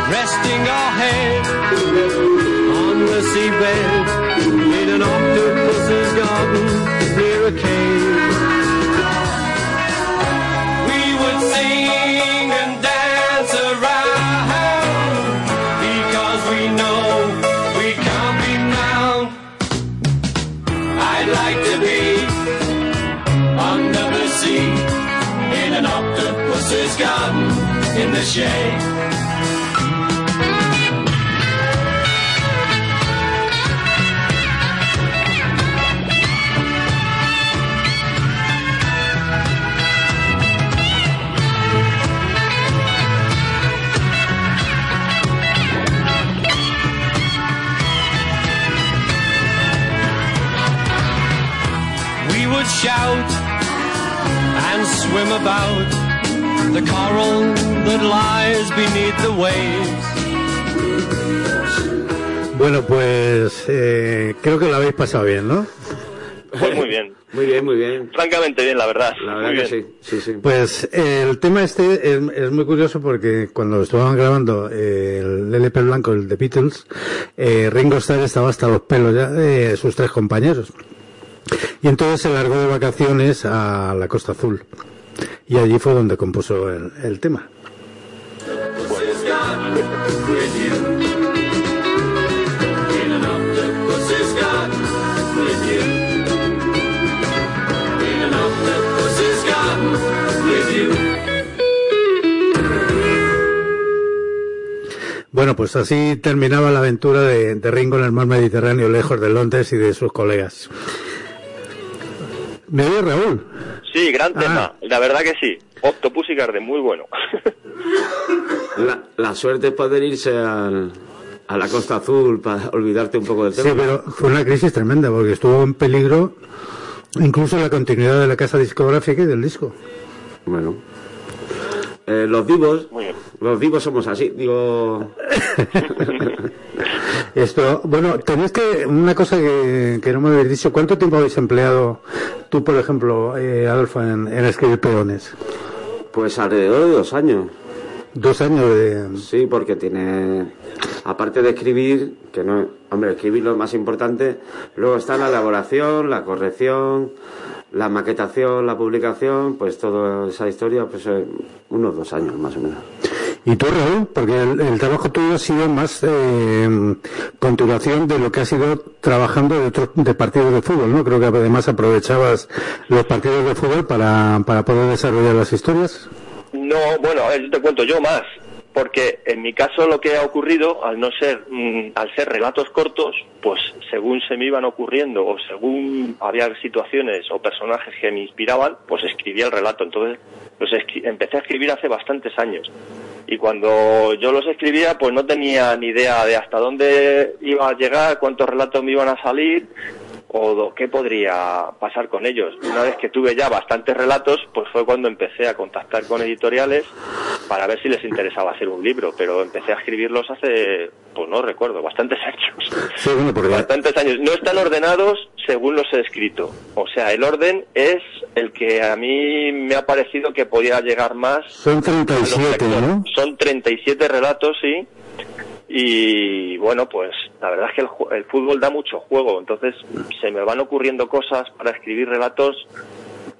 [SPEAKER 5] Resting our head on the seabed in an octopus's garden near a cave. We would sing and dance around because we know we can't be found. I'd like to be under the sea in an octopus's garden in the shade. Shout and swim about the coral that lies beneath the waves.
[SPEAKER 1] Bueno, pues eh, creo que lo habéis pasado bien, ¿no?
[SPEAKER 4] Pues muy bien.
[SPEAKER 2] Muy bien, muy bien.
[SPEAKER 4] Francamente bien, la verdad.
[SPEAKER 2] La
[SPEAKER 4] muy
[SPEAKER 2] verdad que
[SPEAKER 4] bien.
[SPEAKER 2] sí, sí, sí.
[SPEAKER 1] Pues eh, el tema este es, es muy curioso porque cuando estaban grabando eh, el LP blanco, el de Beatles, eh, Ringo Starr estaba hasta los pelos ya de sus tres compañeros. Y entonces se largó de vacaciones a la Costa Azul. Y allí fue donde compuso el, tema. Bueno, pues así terminaba la aventura de, de Ringo en el mar Mediterráneo, lejos de Londres y de sus colegas. ¿Me oye Raúl?
[SPEAKER 4] Sí, gran
[SPEAKER 1] Ah.
[SPEAKER 4] tema. La verdad que sí. Octopus y Garden, muy bueno.
[SPEAKER 2] La, la suerte es poder irse al, a la Costa Azul para olvidarte un poco del
[SPEAKER 1] Sí,
[SPEAKER 2] tema.
[SPEAKER 1] pero fue una crisis tremenda porque estuvo en peligro incluso la continuidad de la casa discográfica y del disco.
[SPEAKER 2] Bueno. Eh, los vivos, los vivos somos así, digo...
[SPEAKER 1] Esto, bueno, tenéis que, una cosa que, que no me habéis dicho, ¿cuánto tiempo habéis empleado tú, por ejemplo, eh, Adolfo, en, en escribir peones?
[SPEAKER 2] Pues alrededor de dos años.
[SPEAKER 1] Dos años de...
[SPEAKER 2] Sí, porque tiene, aparte de escribir, que no, hombre, escribir lo más importante, luego está la elaboración, la corrección, la maquetación, la publicación, pues toda esa historia, pues eh, unos dos años más o menos.
[SPEAKER 1] ¿Y tú, Raúl? Porque el, el trabajo tuyo ha sido más eh, continuación de lo que has ido trabajando de de partidos de fútbol, ¿no? Creo que además aprovechabas los partidos de fútbol para, para poder desarrollar las historias.
[SPEAKER 4] No, bueno, yo te cuento yo más. Porque en mi caso lo que ha ocurrido, al no ser, mm, al ser relatos cortos, pues según se me iban ocurriendo o según había situaciones o personajes que me inspiraban, pues escribía el relato. Entonces, escri- empecé a escribir hace bastantes años. Y cuando yo los escribía, pues no tenía ni idea de hasta dónde iba a llegar, cuántos relatos me iban a salir o qué podría pasar con ellos. Una vez que tuve ya bastantes relatos, pues fue cuando empecé a contactar con editoriales para ver si les interesaba hacer un libro, pero empecé a escribirlos hace, pues no recuerdo, bastantes años.
[SPEAKER 1] Sí, bueno, porque
[SPEAKER 4] Bastantes años. No están ordenados según los he escrito. O sea, el orden es el que a mí me ha parecido que podía llegar más
[SPEAKER 1] son
[SPEAKER 4] a los
[SPEAKER 1] 37,
[SPEAKER 4] lectores.
[SPEAKER 1] ¿no?
[SPEAKER 4] Son 37 relatos, sí. Y bueno, pues la verdad es que el, el fútbol da mucho juego, entonces se me van ocurriendo cosas para escribir relatos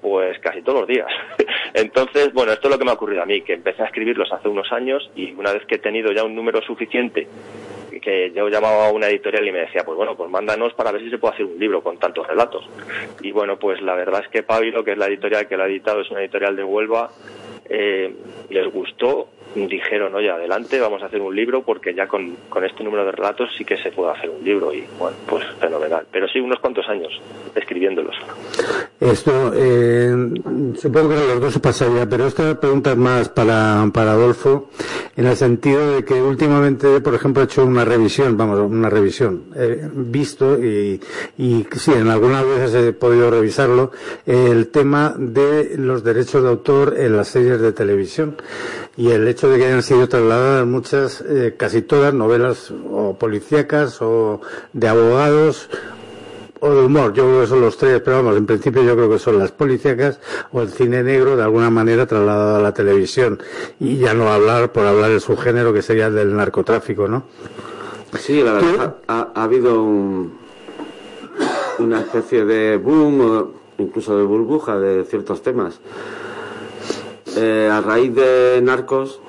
[SPEAKER 4] pues casi todos los días. Entonces, bueno, esto es lo que me ha ocurrido a mí, que empecé a escribirlos hace unos años y una vez que he tenido ya un número suficiente, que yo llamaba a una editorial y me decía, pues bueno, pues mándanos para ver si se puede hacer un libro con tantos relatos. Y bueno, pues la verdad es que Pablo, que es la editorial que lo ha editado, es una editorial de Huelva, eh, les gustó dijeron, oye, adelante, vamos a hacer un libro porque ya con, con este número de relatos sí que se puede hacer un libro y bueno, pues fenomenal. Pero sí, unos cuantos años escribiéndolos.
[SPEAKER 1] Esto, eh, supongo que los dos pasaría, pero esta pregunta es más para, para Adolfo, en el sentido de que últimamente, por ejemplo, he hecho una revisión, vamos, una revisión, he visto y, y sí, en algunas veces he podido revisarlo, el tema de los derechos de autor en las series de televisión y el hecho de que hayan sido trasladadas muchas, eh, casi todas, novelas o policíacas o de abogados o de humor, yo creo que son los tres, pero vamos, en principio yo creo que son las policíacas o el cine negro de alguna manera trasladado a la televisión. Y ya no hablar por hablar del subgénero que sería el del narcotráfico, ¿no?
[SPEAKER 2] Sí, la verdad, ha, ha habido un- una especie de boom o incluso de burbuja de ciertos temas. Eh, a raíz de Narcos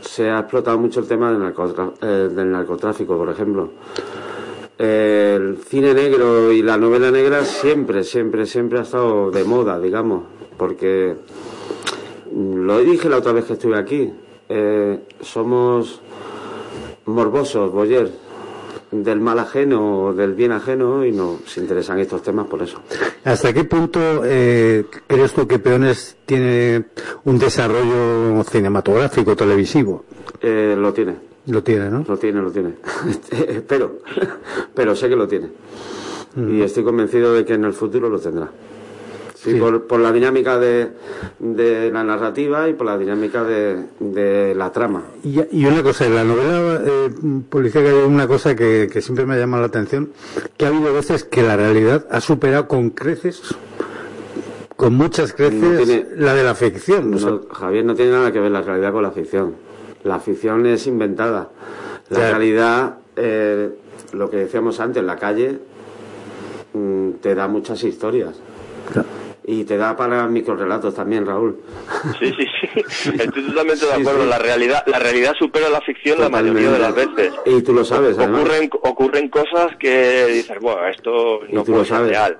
[SPEAKER 2] se ha explotado mucho el tema del, eh, del narcotráfico, por ejemplo. El cine negro y la novela negra siempre, siempre, siempre ha estado de moda, digamos, porque mm, lo dije la otra vez que estuve aquí. eh, somos morbosos, boyer, del mal ajeno o del bien ajeno y nos interesan estos temas por eso.
[SPEAKER 1] ¿Hasta qué punto eh, crees tú que Peones tiene un desarrollo cinematográfico, televisivo?
[SPEAKER 2] Eh, lo tiene,
[SPEAKER 1] Lo tiene, ¿no?
[SPEAKER 2] lo tiene, lo tiene. Espero, pero sé que lo tiene. Y estoy convencido de que en el futuro lo tendrá. Sí,
[SPEAKER 1] Sí.
[SPEAKER 2] Por, por la dinámica de, de la narrativa y por la dinámica de, de la trama.
[SPEAKER 1] Y, y una cosa, en la novela eh, policíaca hay una cosa que, que siempre me ha llamado la atención, que ha habido veces que la realidad ha superado con creces, con muchas creces,
[SPEAKER 2] No tiene-
[SPEAKER 1] la de la ficción. o sea,
[SPEAKER 2] No, Javier, no tiene nada que ver la realidad con la ficción. La ficción es inventada. La
[SPEAKER 1] Ya.
[SPEAKER 2] realidad, eh, lo que decíamos antes, la calle mm, te da muchas historias.
[SPEAKER 1] Claro.
[SPEAKER 2] Y te da para microrelatos también, Raúl.
[SPEAKER 4] Sí, sí, sí. Estoy totalmente de acuerdo.
[SPEAKER 2] sí.
[SPEAKER 4] La realidad, la realidad supera la ficción la mayoría de las veces.
[SPEAKER 2] Y tú lo sabes, además.
[SPEAKER 4] Ocurren, ocurren cosas que dices, bueno, esto no puede ser real.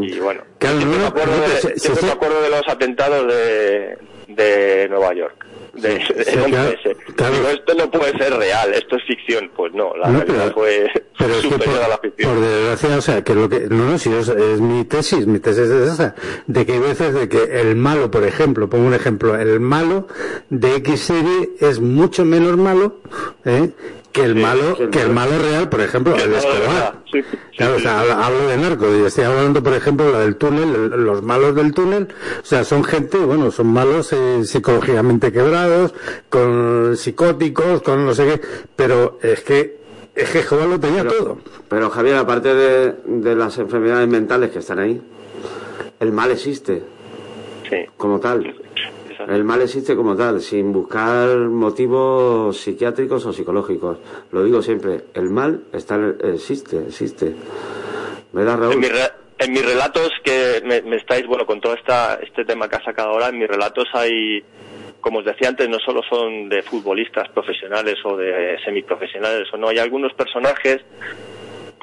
[SPEAKER 4] Y bueno,
[SPEAKER 1] Claro,
[SPEAKER 4] siempre,
[SPEAKER 1] no,
[SPEAKER 4] me acuerdo
[SPEAKER 1] no,
[SPEAKER 4] de,
[SPEAKER 1] se-
[SPEAKER 4] siempre
[SPEAKER 1] se-
[SPEAKER 4] me acuerdo de los atentados de, de Nueva York. De, de
[SPEAKER 1] Sí,
[SPEAKER 4] 11S.
[SPEAKER 1] claro, claro.
[SPEAKER 4] Digo, esto no puede ser real, esto es ficción. Pues no, la
[SPEAKER 1] No,
[SPEAKER 4] realidad
[SPEAKER 1] pero-
[SPEAKER 4] fue
[SPEAKER 1] Pero es que por,
[SPEAKER 4] superior a la ficción.
[SPEAKER 1] por desgracia, o sea, que lo que, no, no, si es, es mi tesis, mi tesis es esa, de que hay veces de que el malo, por ejemplo, pongo un ejemplo, el malo de X serie es mucho menos malo, ¿eh? Que el malo,
[SPEAKER 2] que el
[SPEAKER 1] que el
[SPEAKER 2] malo-
[SPEAKER 1] real, por ejemplo, el Escobar.
[SPEAKER 4] verdad, sí, sí,
[SPEAKER 1] Claro, o sea, hablo, hablo de narco, y estoy hablando, por ejemplo, la del túnel, el- los malos del túnel, o sea, son gente, bueno, son malos eh, psicológicamente quebrados, con psicóticos, con no sé qué, pero es que, es que Jehová lo tenía todo.
[SPEAKER 2] Pero Javier, aparte de, de las enfermedades mentales que están ahí, el mal existe
[SPEAKER 4] Sí.
[SPEAKER 2] como tal. El mal existe como tal, sin buscar motivos psiquiátricos o psicológicos. Lo digo siempre, el mal está, existe, existe. ¿Verdad,
[SPEAKER 4] En, mi re- en mis relatos que me, me estáis, bueno, con todo esta, este tema que has sacado ahora, en mis relatos hay, como os decía antes, no solo son de futbolistas profesionales o de semiprofesionales o no, hay algunos personajes,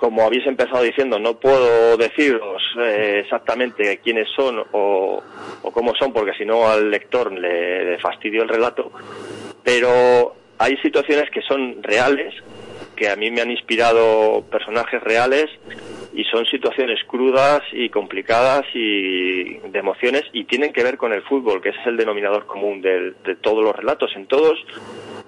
[SPEAKER 4] como habéis empezado diciendo, no puedo deciros eh, exactamente quiénes son o, cómo son, porque si no al lector le, le fastidio el relato, pero hay situaciones que son reales, que a mí me han inspirado personajes reales y son situaciones crudas y complicadas y de emociones y tienen que ver con el fútbol, que es el denominador común del- de todos los relatos. En todos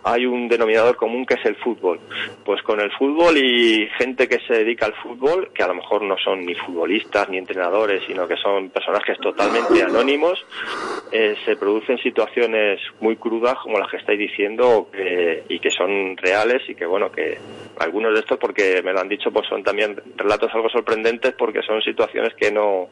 [SPEAKER 4] hay un denominador común que es el fútbol. Pues con el fútbol y gente que se dedica al fútbol, que a lo mejor no son ni futbolistas ni entrenadores, sino que son personajes totalmente anónimos, eh, se producen situaciones muy crudas como las que estáis diciendo que- y que son reales y que bueno que algunos de estos porque me lo han dicho pues son también relatos algo sorprendentes porque son situaciones que no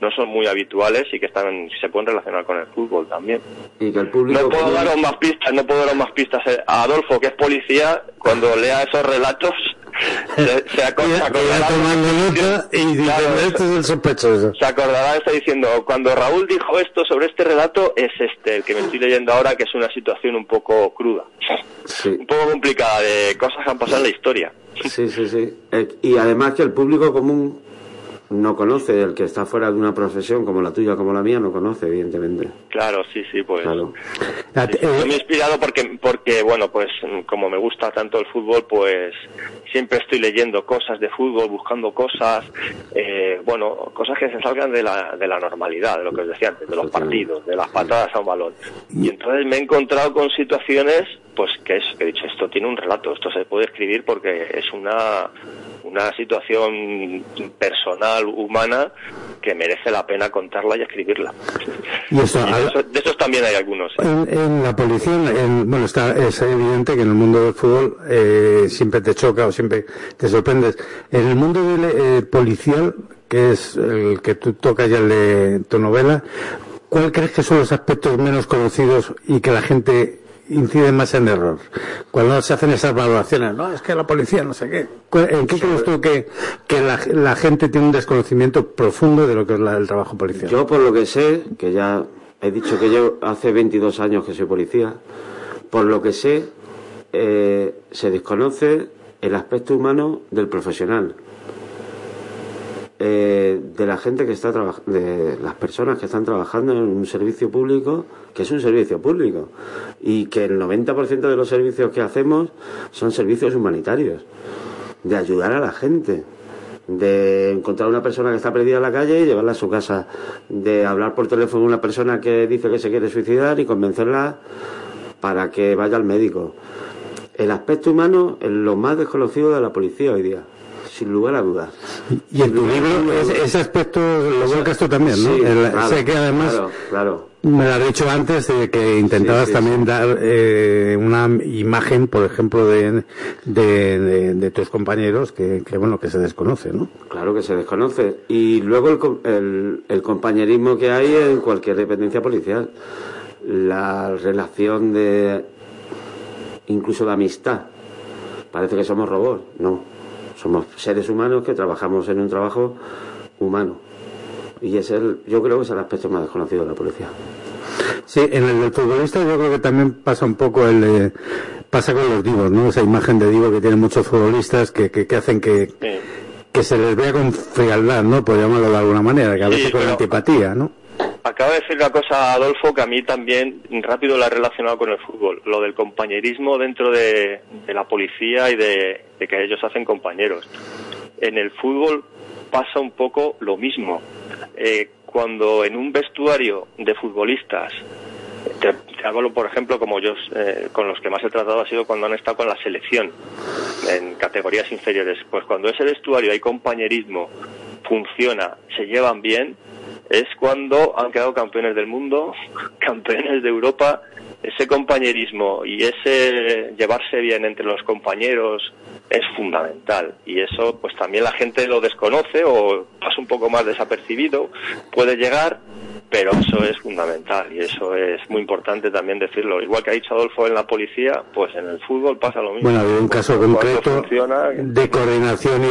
[SPEAKER 4] no son muy habituales y que están se pueden relacionar con el fútbol también
[SPEAKER 2] Y que el público...
[SPEAKER 4] no puedo daros más pistas no puedo daros más pistas a Adolfo que es policía cuando lea esos relatos se, acordará
[SPEAKER 1] y
[SPEAKER 4] Claro,
[SPEAKER 1] este es el sospechoso.
[SPEAKER 4] se acordará, está diciendo, cuando Raúl dijo esto sobre este relato, es este, el que me estoy leyendo ahora, que es una situación un poco cruda,
[SPEAKER 2] Sí,
[SPEAKER 4] un poco complicada, de cosas que han pasado en la historia.
[SPEAKER 2] sí, sí. sí. Eh, y además que el público común no conoce, el que está fuera de una profesión como la tuya, como la mía, no conoce, evidentemente.
[SPEAKER 4] Claro, sí, sí, pues.
[SPEAKER 2] Claro.
[SPEAKER 4] Sí,
[SPEAKER 1] eh,
[SPEAKER 4] Estoy muy inspirado porque, porque, bueno, pues como me gusta tanto el fútbol, pues siempre estoy leyendo cosas de fútbol, buscando cosas, eh, bueno, cosas que se salgan de la, de la normalidad, de lo que os decía antes, de los partidos, de las patadas a un balón. Y entonces me he encontrado con situaciones, pues que es, que he dicho, esto tiene un relato, esto se puede escribir porque es una, una situación personal, humana, que merece la pena contarla y escribirla.
[SPEAKER 1] y
[SPEAKER 4] de, esos, de esos también hay algunos. ¿eh?
[SPEAKER 1] En, en la policía, en- bueno, está, es evidente que en el mundo del fútbol eh, siempre te choca o siempre te sorprendes. En el mundo del eh, policial, que es el que tú tocas ya el de tu novela, ¿cuál crees que son los aspectos menos conocidos y que la gente incide más en error? Cuando se hacen esas valoraciones, no, es que la policía no sé qué. ¿Cuál- ¿En qué crees tú que, que la, la gente tiene un desconocimiento profundo de lo que es la- el trabajo policial?
[SPEAKER 2] Yo, por lo que sé, que ya he dicho que yo hace 22 años que soy policía, por lo que sé, eh, se desconoce el aspecto humano del profesional. Eh, de la gente que está de las personas que están trabajando en un servicio público, que es un servicio público, y que el 90% de los servicios que hacemos son servicios humanitarios, de ayudar a la gente, de encontrar una persona que está perdida en la calle y llevarla a su casa, de hablar por teléfono con una persona que dice que se quiere suicidar y convencerla para que vaya al médico. El aspecto humano es lo más desconocido de la policía hoy día, sin lugar a dudas.
[SPEAKER 1] Y en tu libro ese, ese aspecto lo volcas tú también, ¿no?
[SPEAKER 2] Sí,
[SPEAKER 1] El-
[SPEAKER 2] claro,
[SPEAKER 1] sé que además
[SPEAKER 2] Claro, claro.
[SPEAKER 1] me lo has dicho antes de que intentabas
[SPEAKER 2] Sí, sí,
[SPEAKER 1] también dar eh, una imagen, por ejemplo, de, de, de- de tus compañeros que, que, bueno que se desconoce, ¿no?
[SPEAKER 2] Claro que se desconoce. Y luego el, el, el compañerismo que hay en cualquier dependencia policial. La relación de. incluso de amistad. Parece que somos robots. No. Somos seres humanos que trabajamos en un trabajo humano. Y es el, yo creo que es el aspecto más desconocido de la policía.
[SPEAKER 1] Sí, en el del futbolista yo creo que también pasa un poco el eh, pasa con los divos, ¿no? Esa imagen de divo que tienen muchos futbolistas que, que, que hacen que,
[SPEAKER 4] Sí.
[SPEAKER 1] que se les vea con frialdad, ¿no? Por llamarlo de alguna manera, que a
[SPEAKER 4] Sí,
[SPEAKER 1] veces con
[SPEAKER 4] pero-
[SPEAKER 1] antipatía, ¿no?
[SPEAKER 4] Acaba de decir una cosa, Adolfo, que a mí también rápido la he relacionado con el fútbol. Lo del compañerismo dentro de, la policía y de, que ellos hacen compañeros. En el fútbol pasa un poco lo mismo. Eh, cuando en un vestuario de futbolistas, te, te por ejemplo como yo eh, con los que más he tratado ha sido cuando han estado con la selección en categorías inferiores. Pues cuando ese vestuario hay compañerismo, funciona, se llevan bien, es cuando han quedado campeones del mundo, campeones de Europa, ese compañerismo y ese llevarse bien entre los compañeros es fundamental. Y eso pues también la gente lo desconoce o pasa un poco más desapercibido, puede llegar, pero eso es fundamental y eso es muy importante también decirlo. Igual que ha dicho Adolfo en la policía, pues en el fútbol pasa lo mismo.
[SPEAKER 1] Bueno, había un caso
[SPEAKER 4] Cuando
[SPEAKER 1] concreto
[SPEAKER 4] funciona,
[SPEAKER 1] de coordinación y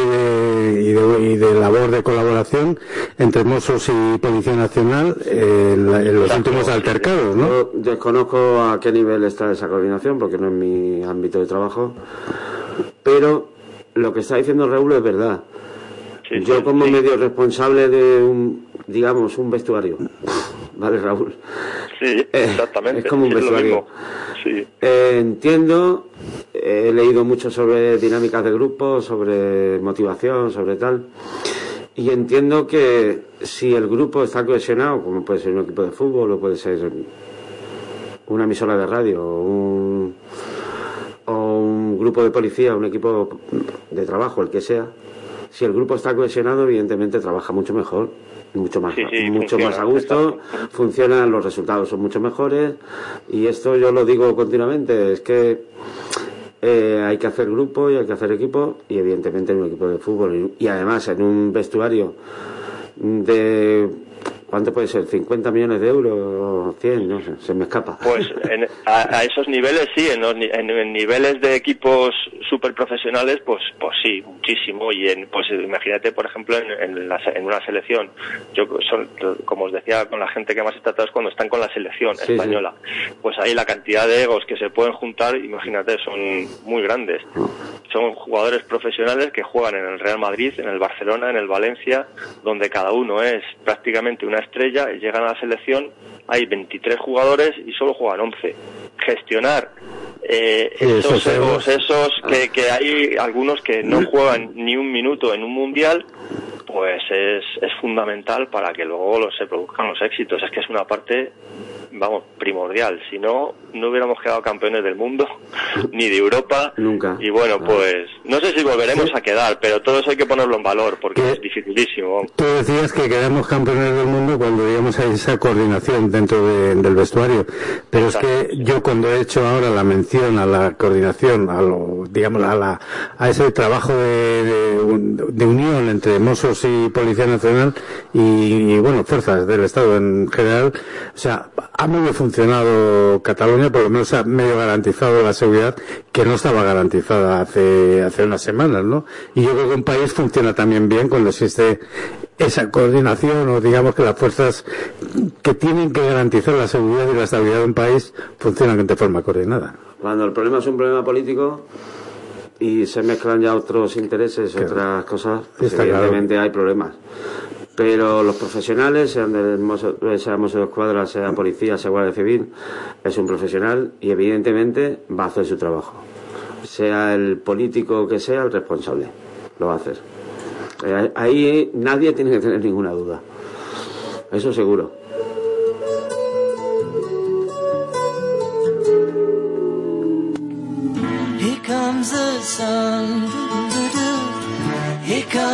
[SPEAKER 1] de, y de, y de labor de colaboración entre Mossos y Policía Nacional eh, en, la- en los últimos altercados, ¿no?
[SPEAKER 2] Yo desconozco a qué nivel está esa coordinación porque no es mi ámbito de trabajo, pero lo que está diciendo Raúl es verdad.
[SPEAKER 4] sí,
[SPEAKER 2] Yo como
[SPEAKER 4] sí.
[SPEAKER 2] medio responsable de un, digamos, un vestuario, ¿vale Raúl?
[SPEAKER 4] Sí, exactamente.
[SPEAKER 2] es como un vestuario.
[SPEAKER 4] Sí.
[SPEAKER 2] Eh, entiendo, he leído mucho sobre dinámicas de grupo, sobre motivación, sobre tal, y entiendo que si el grupo está cohesionado, como puede ser un equipo de fútbol o puede ser una emisora de radio o un, o un grupo de policía, un equipo de trabajo, el que sea, si el grupo está cohesionado, evidentemente trabaja mucho mejor, mucho más,
[SPEAKER 4] Sí, sí,
[SPEAKER 2] mucho
[SPEAKER 4] funciona,
[SPEAKER 2] más a gusto, funcionan, los resultados son mucho mejores y esto yo lo digo continuamente, es que eh, hay que hacer grupo y hay que hacer equipo y evidentemente en un equipo de fútbol y, y además en un vestuario de ¿cuánto puede ser? 50 millones de euros, 100, no sé, se me escapa.
[SPEAKER 4] Pues en- a, a esos niveles sí, en, los en- en niveles de equipos súper profesionales, pues, pues sí, muchísimo. Y en, pues imagínate, por ejemplo, en, en, la una selección, yo son, como os decía, con la gente que más he tratado es cuando están con la selección
[SPEAKER 2] Sí,
[SPEAKER 4] española. Pues ahí la cantidad de egos que se pueden juntar, imagínate, son muy grandes. son jugadores profesionales que juegan en el Real Madrid, en el Barcelona, en el Valencia, donde cada uno es prácticamente una estrella y llegan a la selección, hay 23 jugadores y solo juegan 11. Gestionar eh,
[SPEAKER 6] Sí,
[SPEAKER 4] esos
[SPEAKER 6] esos egos.
[SPEAKER 4] esos que, que hay algunos que no juegan ni un minuto en un mundial, pues es, es fundamental para que luego se produzcan los éxitos. Es que es una parte, vamos, primordial. Si no, no hubiéramos quedado campeones del mundo, ni de Europa.
[SPEAKER 2] Nunca.
[SPEAKER 4] Y bueno, pues no sé si volveremos a quedar, pero todo eso hay que ponerlo en valor porque
[SPEAKER 6] ¿Qué?
[SPEAKER 4] es dificilísimo.
[SPEAKER 6] Tú decías que quedamos campeones del mundo cuando digamos a esa coordinación dentro de- del vestuario, pero es que yo cuando he hecho ahora la mención a la coordinación, a lo, digamos a la, a ese trabajo de, de unión entre Mossos y Policía Nacional y, y, bueno fuerzas del Estado en general, o sea ha medio funcionado Cataluña, por lo menos ha medio garantizado la seguridad que no estaba garantizada hace hace unas semanas, ¿no? Y yo creo que un país funciona también bien cuando existe esa coordinación o digamos que las fuerzas que tienen que garantizar la seguridad y la estabilidad de un país funcionan de forma coordinada.
[SPEAKER 2] Cuando el problema es un problema político y se mezclan ya otros intereses, otras cosas, pues
[SPEAKER 6] claro.
[SPEAKER 2] evidentemente hay problemas. Pero los profesionales, sean del Mosso- sea Mossos de Escuadra, sea policía, sea Guardia Civil, es un profesional y evidentemente va a hacer su trabajo. Sea el político que sea el responsable, lo va a hacer. Eh, Ahí nadie tiene que tener ninguna duda. Eso seguro.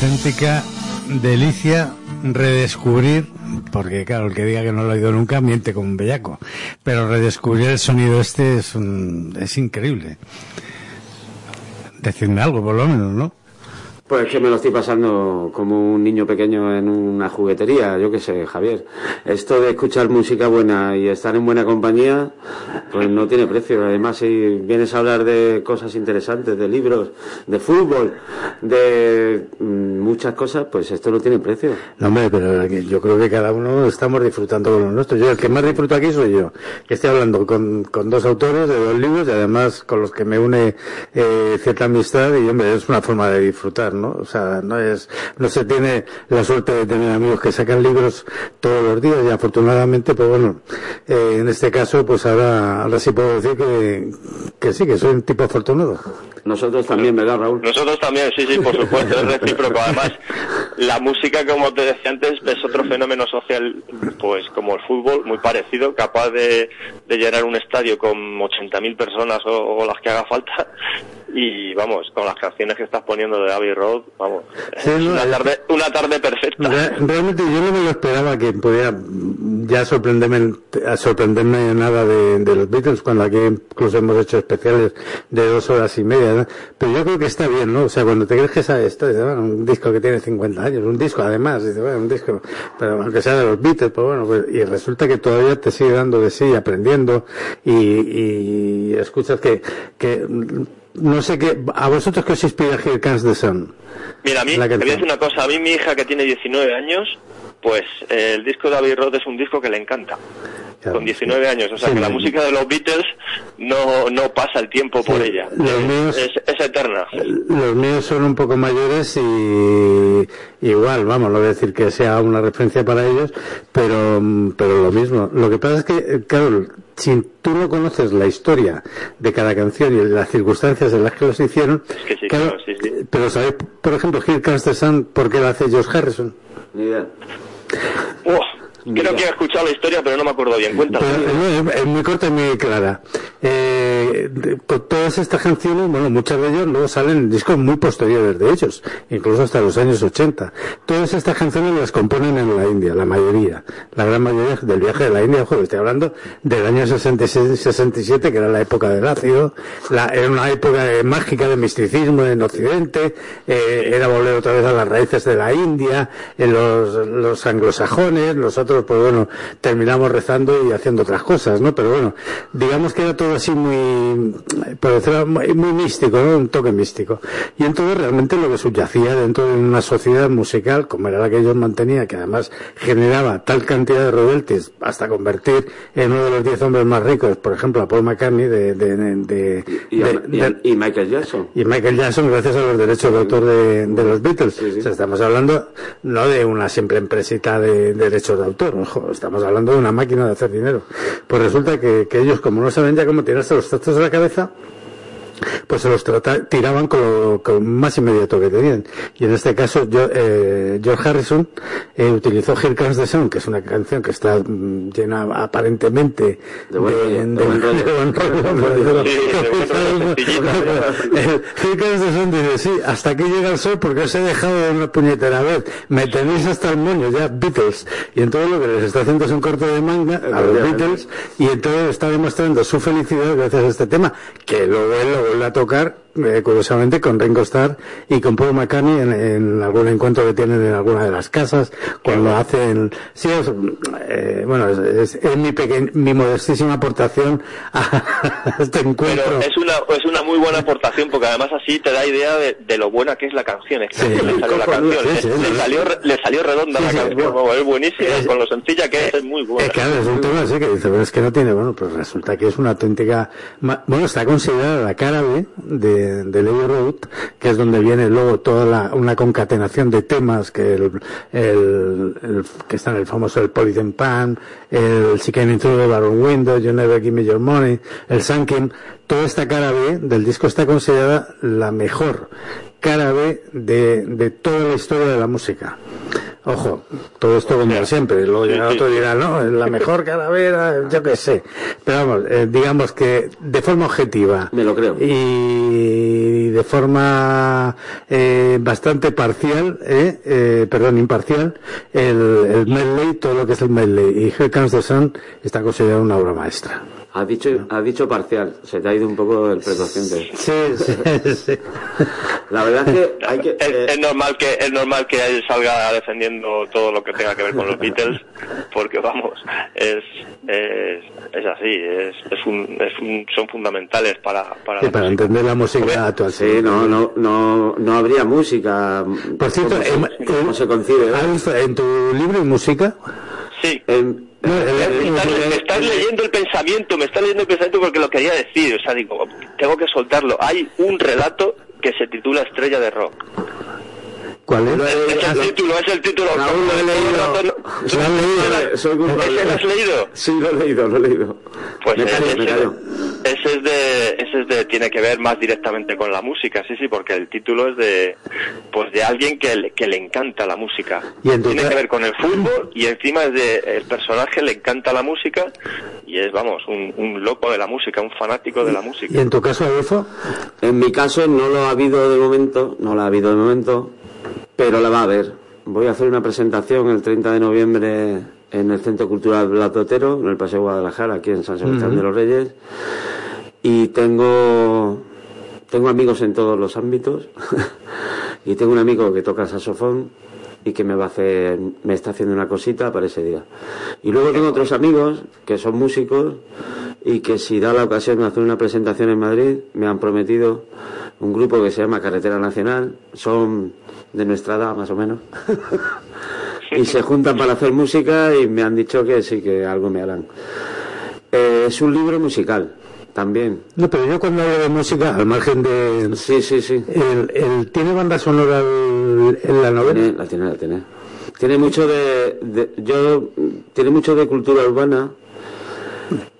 [SPEAKER 1] Auténtica delicia redescubrir, porque claro, el que diga que no lo ha oído nunca miente como un bellaco, pero redescubrir el sonido este es, un- es increíble. Decidme algo, por lo menos, ¿no?
[SPEAKER 2] Pues que me lo estoy pasando como un niño pequeño en una juguetería, yo qué sé, Javier. Esto de escuchar música buena y estar en buena compañía, pues no tiene precio. Además, si vienes a hablar de cosas interesantes, de libros, de fútbol, de mm, muchas cosas, pues esto no tiene precio.
[SPEAKER 1] No, hombre, pero yo creo que cada uno estamos disfrutando con lo nuestro. Yo, el que más disfruto aquí soy yo, que estoy hablando con, con dos autores de dos libros y además con los que me une eh, cierta amistad y, hombre, es una forma de disfrutar. O sea, no es, no se tiene la suerte de tener amigos que sacan libros todos los días y afortunadamente, pues bueno, eh, en este caso, pues ahora, ahora sí puedo decir que, que sí, que soy un tipo afortunado.
[SPEAKER 2] Nosotros también, ¿verdad, Raúl?
[SPEAKER 4] Nosotros también, sí, sí, por supuesto, es recíproco. Además, la música, como te decía antes, es otro fenómeno social, pues como el fútbol, muy parecido, capaz de, de llenar un estadio con 80.000 personas o, o las que haga falta. Y vamos, con las canciones que estás poniendo de Abbey Road, vamos,
[SPEAKER 1] Sí,
[SPEAKER 4] es
[SPEAKER 1] no,
[SPEAKER 4] una tarde, una tarde perfecta.
[SPEAKER 1] Re- Realmente yo no me lo esperaba que pudiera ya sorprenderme, sorprenderme nada de, de los Beatles cuando aquí incluso hemos hecho especiales de dos horas y media, ¿no? Pero yo creo que está bien, ¿no? O sea, cuando te crees que sabes esto, dices, bueno, un disco que tiene 50 años, un disco además, dices, bueno, un disco, pero aunque sea de los Beatles, pues bueno, pues, y resulta que todavía te sigue dando de sí, aprendiendo, y, y escuchas que, que, no sé qué, a vosotros que os inspira Here Comes the Sun.
[SPEAKER 4] Mira, a mí, te voy a decir una cosa, a mí mi hija que tiene 19 años, pues eh, el disco de Abbey Road es un disco que le encanta.
[SPEAKER 1] Claro,
[SPEAKER 4] con 19 años, o sea
[SPEAKER 1] Sí,
[SPEAKER 4] que la música de los Beatles no, no pasa el tiempo por ella,
[SPEAKER 1] los
[SPEAKER 4] es,
[SPEAKER 1] míos-
[SPEAKER 4] es, es eterna.
[SPEAKER 1] Los míos son un poco mayores y igual, vamos, no voy a decir que sea una referencia para ellos, pero, pero lo mismo. Lo que pasa es que, claro, si tú no conoces la historia de cada canción y las circunstancias en las que los hicieron,
[SPEAKER 4] que sí,
[SPEAKER 1] claro,
[SPEAKER 4] claro, sí, sí.
[SPEAKER 1] pero ¿sabéis, por ejemplo, Here Comes the Sun, por qué lo hace George Harrison?
[SPEAKER 2] Ni idea.
[SPEAKER 4] Uf, creo que he escuchado la historia, pero no me acuerdo bien. Cuéntame.
[SPEAKER 1] Es, es muy corta y muy clara. Eh, con todas estas canciones, bueno, muchas de ellas luego salen en discos muy posteriores de ellos, incluso hasta los años 80. Todas estas canciones las componen en la India, la mayoría, la gran mayoría del viaje de la India, joder, estoy hablando del año 66-67, que era la época del ácido, la, era una época de- mágica de misticismo en Occidente, eh, era volver otra vez a las raíces de la India, en los, los anglosajones, nosotros, pues bueno, terminamos rezando y haciendo otras cosas, ¿no? Pero bueno, digamos que era todo así muy, por decirlo, muy, muy místico, ¿no? Un toque místico. Y entonces realmente lo que subyacía dentro de una sociedad musical, como era la que ellos mantenían, que además generaba tal cantidad de royalties hasta convertir en uno de los diez hombres más ricos, por ejemplo, a Paul McCartney de, de, de-
[SPEAKER 2] Y, y- y- Michael Jackson.
[SPEAKER 1] y Michael Jackson gracias a los derechos de autor de, los Beatles. O sea, estamos hablando no de una simple empresita de, de derechos de autor, ojo, estamos hablando de una máquina de hacer dinero. Pues resulta que, que ellos, como no saben ya cómo tirarse los trastos de la cabeza, pues se los trata- tiraban con lo con más inmediato que tenían. Y en este caso, yo, eh, George Harrison eh, utilizó Here Comes the Sun, que es una canción que está mm, llena aparentemente
[SPEAKER 2] De buen rollo,
[SPEAKER 1] Here Comes the Sun dice, sí, hasta aquí llega el sol porque os he dejado de una puñetera vez. Me tenéis hasta el moño, ya, Beatles. Y entonces lo que les está haciendo es un corte de manga a los. Beatles y entonces está demostrando su felicidad gracias a este tema, que luego él lo vuelve a tocar, eh, curiosamente, con Ringo Starr y con Paul McCartney en, en algún encuentro que tienen en alguna de las casas, cuando hacen... Sí, es, eh, bueno, es, es- es mi, peque- mi modestísima aportación a este encuentro.
[SPEAKER 4] Pero es una, es una muy buena aportación porque además así te da idea de, de lo buena que es la canción. Es que
[SPEAKER 1] Sí.
[SPEAKER 4] le salió la canción.
[SPEAKER 1] sí, sí,
[SPEAKER 4] le, salió, le salió redonda la canción.
[SPEAKER 1] bueno.
[SPEAKER 4] es buenísima. Con lo sencilla que es, es muy buena.
[SPEAKER 1] Es que es un tema así que dice, pero es que no tiene, bueno, pues resulta que es una auténtica, bueno, está considerada la cara B de, de Lady Road, que es donde viene luego toda la, una concatenación de temas que el, el, el- que están el famoso el Polythene Pan, el She Came In Through the Baron Window, You Never Give Me Your Money, el Sunken, toda esta cara B del disco está considerada la mejor cara B de, de toda la historia de la música. Ojo, todo esto como siempre, luego
[SPEAKER 4] sí,
[SPEAKER 1] llega
[SPEAKER 4] sí.
[SPEAKER 1] otro y dirá, no, la mejor calavera, yo qué sé. Pero vamos, eh, digamos que de forma objetiva.
[SPEAKER 2] Me lo creo.
[SPEAKER 1] Y de forma eh, bastante parcial, eh, eh, perdón, imparcial, el, el medley, todo lo que es el medley y Here Comes the Sun está considerado una obra maestra.
[SPEAKER 2] Has dicho, has dicho parcial, se te ha ido un poco el precociente.
[SPEAKER 1] Sí, sí, sí.
[SPEAKER 2] La verdad es que hay que...
[SPEAKER 4] Es,
[SPEAKER 2] eh,
[SPEAKER 4] es normal que es normal que él salga defendiendo todo lo que tenga que ver con los Beatles, porque vamos, es es, es así, es, es un, es un- son fundamentales para para,
[SPEAKER 1] Sí,
[SPEAKER 4] la
[SPEAKER 1] para
[SPEAKER 4] música.
[SPEAKER 1] entender la música actual.
[SPEAKER 2] sí, no, no, no, no habría música.
[SPEAKER 1] Por cierto,
[SPEAKER 2] como,
[SPEAKER 1] em-
[SPEAKER 2] como
[SPEAKER 1] em-
[SPEAKER 2] se concibe. ¿eh?
[SPEAKER 1] En tu libro hay música.
[SPEAKER 4] Sí.
[SPEAKER 2] En-
[SPEAKER 1] No,
[SPEAKER 4] Me estás, me estás leyendo el pensamiento, me estás leyendo el pensamiento porque lo quería decir, o sea, digo, tengo que soltarlo. Hay un relato que se titula Estrella de Rock.
[SPEAKER 1] ¿Cuál es?
[SPEAKER 4] Es el
[SPEAKER 2] lo-
[SPEAKER 4] título, es el título.
[SPEAKER 2] Raúl, lo he leído.
[SPEAKER 4] no-
[SPEAKER 2] Lo has leído, soy culpable.
[SPEAKER 4] ¿Ese lo has leído?
[SPEAKER 2] Sí, lo he leído, lo he leído.
[SPEAKER 4] Pues
[SPEAKER 2] me callo,
[SPEAKER 4] ese,
[SPEAKER 2] me callo.
[SPEAKER 4] ese es de, ese es de, tiene que ver más directamente con la música, sí, sí, porque el título es de, pues de alguien que le, que le encanta la música.
[SPEAKER 1] Y
[SPEAKER 4] tiene que ver con el fútbol y encima es de, el personaje le encanta la música y es, vamos, un, un loco de la música, un fanático de la música.
[SPEAKER 1] ¿Y en tu caso, Adolfo?
[SPEAKER 2] En mi caso no lo ha habido de momento, no lo ha habido de momento, pero la va a haber. Voy a hacer una presentación el 30 de noviembre en el Centro Cultural Blas de Otero, en el Paseo Guadalajara, aquí en San Sebastián de los Reyes. Y tengo, tengo amigos en todos los ámbitos. y tengo un amigo que toca saxofón y que me va a hacer, me está haciendo una cosita para ese día. Y luego tengo otros amigos que son músicos y que si da la ocasión de hacer una presentación en Madrid, me han prometido un grupo que se llama Carretera Nacional, son de nuestra edad más o menos, y se juntan para hacer música y me han dicho que sí, que algo me harán. Eh, es un libro musical, también.
[SPEAKER 1] No, pero yo cuando hablo de música, al margen de...
[SPEAKER 2] Sí, sí, sí.
[SPEAKER 1] El, el- ¿Tiene banda sonora el- en la novela?
[SPEAKER 2] Tiene, la tiene, la tiene. Tiene mucho de, de- yo tiene mucho de cultura urbana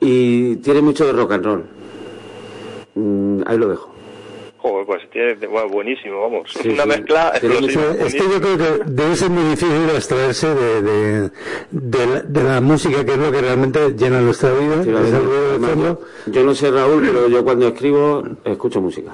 [SPEAKER 2] y tiene mucho de rock and roll. Mm, ahí lo dejo.
[SPEAKER 4] Joder, pues tiene, bueno, buenísimo, vamos.
[SPEAKER 2] Sí,
[SPEAKER 4] una
[SPEAKER 2] sí.
[SPEAKER 4] mezcla
[SPEAKER 2] mucho-
[SPEAKER 1] Es que yo creo que debe ser muy difícil extraerse de, de, de la, de la música, que es lo que realmente llena nuestra vida,
[SPEAKER 2] Sí,
[SPEAKER 1] es el ruido de
[SPEAKER 2] además,
[SPEAKER 1] fondo.
[SPEAKER 2] yo, yo no sé Raúl, pero yo cuando escribo escucho música.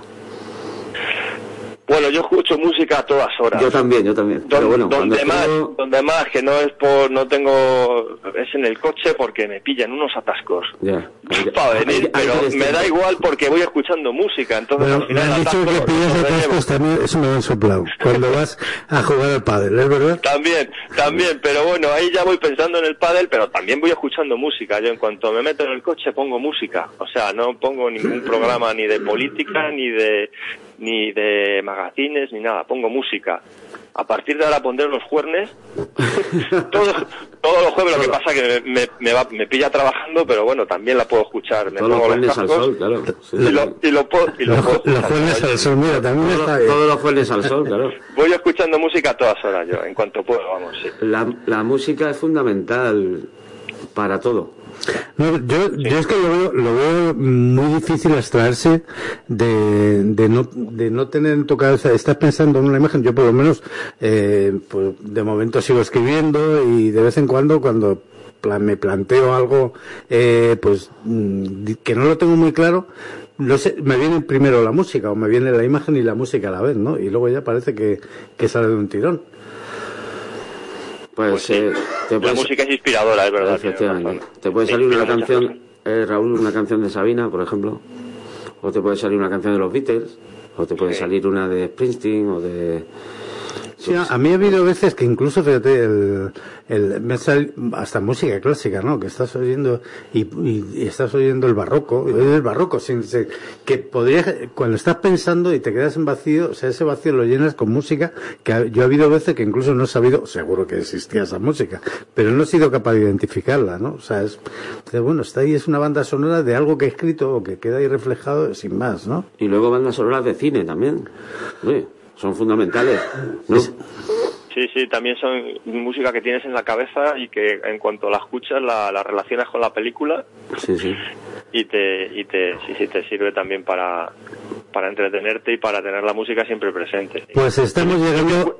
[SPEAKER 4] Bueno, yo escucho música a todas horas.
[SPEAKER 2] Yo también, yo también. Pero bueno,
[SPEAKER 4] donde más, donde más que no es por, no tengo, es en el coche porque me pillan unos atascos.
[SPEAKER 2] ya. Hay-
[SPEAKER 4] Para venir,
[SPEAKER 2] hay- hay
[SPEAKER 4] pero me da igual porque voy escuchando música, entonces
[SPEAKER 1] Bueno,
[SPEAKER 4] al
[SPEAKER 1] me
[SPEAKER 4] final
[SPEAKER 1] han
[SPEAKER 4] el
[SPEAKER 1] dicho
[SPEAKER 4] atasco
[SPEAKER 1] que pillas atascos también, eso me lo han soplado, cuando vas a jugar al pádel, ¿es verdad?
[SPEAKER 4] También, también, pero bueno, ahí ya voy pensando en el pádel, pero también voy escuchando música. Yo en cuanto me meto en el coche pongo música, o sea, no pongo ningún programa ni de política, ni de ni de magazines, ni nada, pongo música. A partir de ahora pondré los jueves, todos, todos los jueves, lo que pasa que me, me, me va- me pilla trabajando, pero bueno, también la puedo escuchar. Me
[SPEAKER 2] Todos los al sol, claro. Sí,
[SPEAKER 4] y lo, y lo puedo, y lo
[SPEAKER 1] Los,
[SPEAKER 4] puedo
[SPEAKER 1] los al sol, mira, también está
[SPEAKER 2] Todos,
[SPEAKER 1] bien.
[SPEAKER 2] todos los jueves al sol, claro.
[SPEAKER 4] Voy escuchando música a todas horas yo, en cuanto puedo, vamos, sí.
[SPEAKER 2] La, la música es fundamental para todo.
[SPEAKER 1] No, yo, yo es que lo veo, lo veo muy difícil extraerse de, de, no, de no tener en tu cabeza, estás pensando en una imagen, yo por lo menos, eh, pues de momento sigo escribiendo y de vez en cuando, cuando me planteo algo, eh, pues mm, que no lo tengo muy claro, no sé, me viene primero la música o me viene la imagen y la música a la vez, ¿no? Y luego ya parece que, que sale de un tirón.
[SPEAKER 2] Pues,
[SPEAKER 4] Pues sí.
[SPEAKER 2] eh, te
[SPEAKER 4] La
[SPEAKER 2] puedes-
[SPEAKER 4] música es inspiradora, es verdad.
[SPEAKER 2] Efectivamente. Te puede salir una canción, eh, Raúl, una canción de Sabina, por ejemplo, o te puede salir una canción de los Beatles, o te puede
[SPEAKER 4] Sí.
[SPEAKER 2] salir una de Springsteen, o de...
[SPEAKER 1] Sí, a mí ha habido veces que incluso, fíjate, el, el, me sale hasta música clásica, ¿no? Que estás oyendo y, y- y estás oyendo el barroco, y oyes el barroco, sin, sin- que podría, cuando estás pensando y te quedas en vacío, o sea, ese vacío lo llenas con música, que ha- yo ha habido veces que incluso no he sabido, seguro que existía esa música, pero no he sido capaz de identificarla, ¿no? O sea, es, bueno, está ahí, es una banda sonora de algo que he escrito o que queda ahí reflejado sin más, ¿no?
[SPEAKER 2] Y luego bandas sonoras de cine también. Son fundamentales. ¿no?
[SPEAKER 4] Sí, sí, también son música que tienes en la cabeza y que en cuanto la escuchas la, la relacionas con la película
[SPEAKER 2] Sí, sí.
[SPEAKER 4] y te, y te, sí, sí, te sirve también para, para entretenerte y para tener la música siempre presente.
[SPEAKER 1] Pues estamos llegando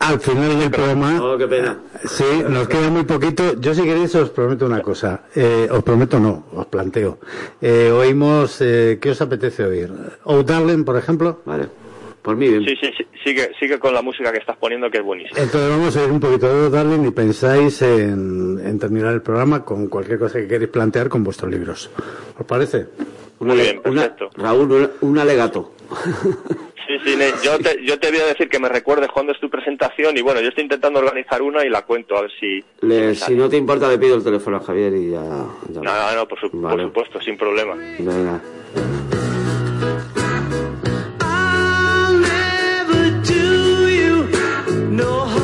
[SPEAKER 1] al final del programa.
[SPEAKER 2] Oh, qué pena.
[SPEAKER 1] Sí, nos queda muy poquito. Yo si queréis os prometo una cosa. Eh, os prometo no, os planteo. Eh, oímos, eh, ¿qué os apetece oír? Oh Darling, por ejemplo.
[SPEAKER 2] Vale. Por mí bien.
[SPEAKER 4] Sí, sí, sí, sigue, sigue con la música que estás poniendo, que es buenísima.
[SPEAKER 6] Entonces vamos a ir un poquito de Darling y pensáis en, en terminar el programa con cualquier cosa que queréis plantear con vuestros libros. ¿Os parece?
[SPEAKER 4] Muy bien,
[SPEAKER 2] una-
[SPEAKER 4] perfecto.
[SPEAKER 2] Raúl, un, un alegato.
[SPEAKER 4] Sí, sí, ne- yo te, yo te voy a decir que me recuerdes cuándo es tu presentación y bueno, yo estoy intentando organizar una y la cuento a ver si...
[SPEAKER 2] Le- si no te importa, le pido el teléfono a Javier y ya. ya-
[SPEAKER 4] No, no, no, por, su- por supuesto, sin problema.
[SPEAKER 2] Venga.
[SPEAKER 7] No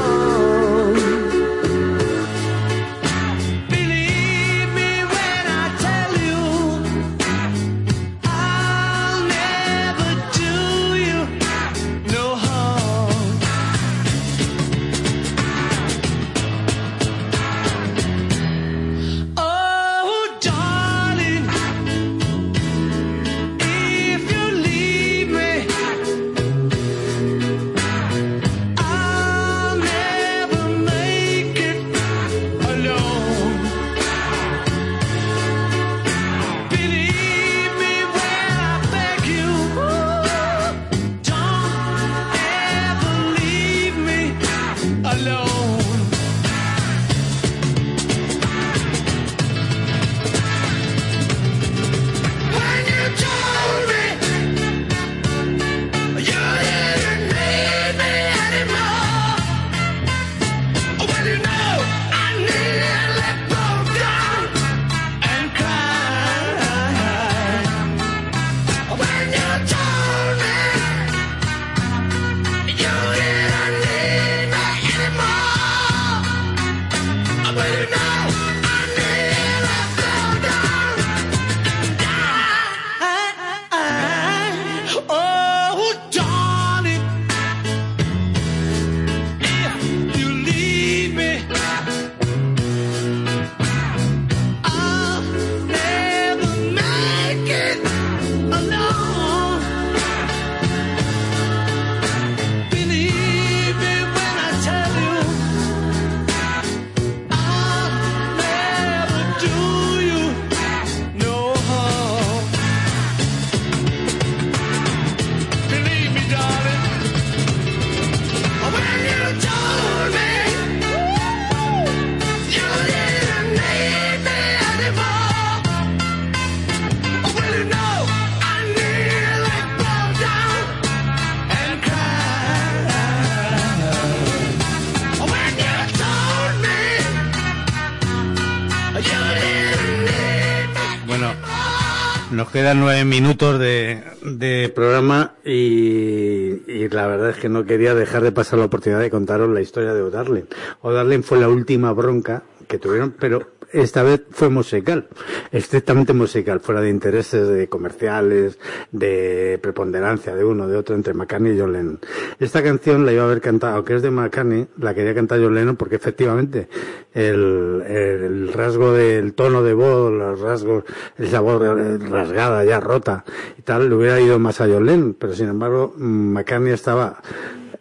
[SPEAKER 1] nos quedan nueve minutos de, de programa y, y la verdad es que no quería dejar de pasar la oportunidad de contaros la historia de O'Darling. O'Darling fue la última bronca que tuvieron, pero esta vez fue musical, estrictamente musical, fuera de intereses de comerciales, de preponderancia de uno, de otro, entre McCartney y John. Esta canción la iba a haber cantado, aunque es de McCartney, la quería cantar John Lennon porque efectivamente el, el rasgo del tono de voz, los rasgos, sabor eh, rasgada, ya rota y tal, le hubiera ido más a John pero sin embargo mm, McCartney estaba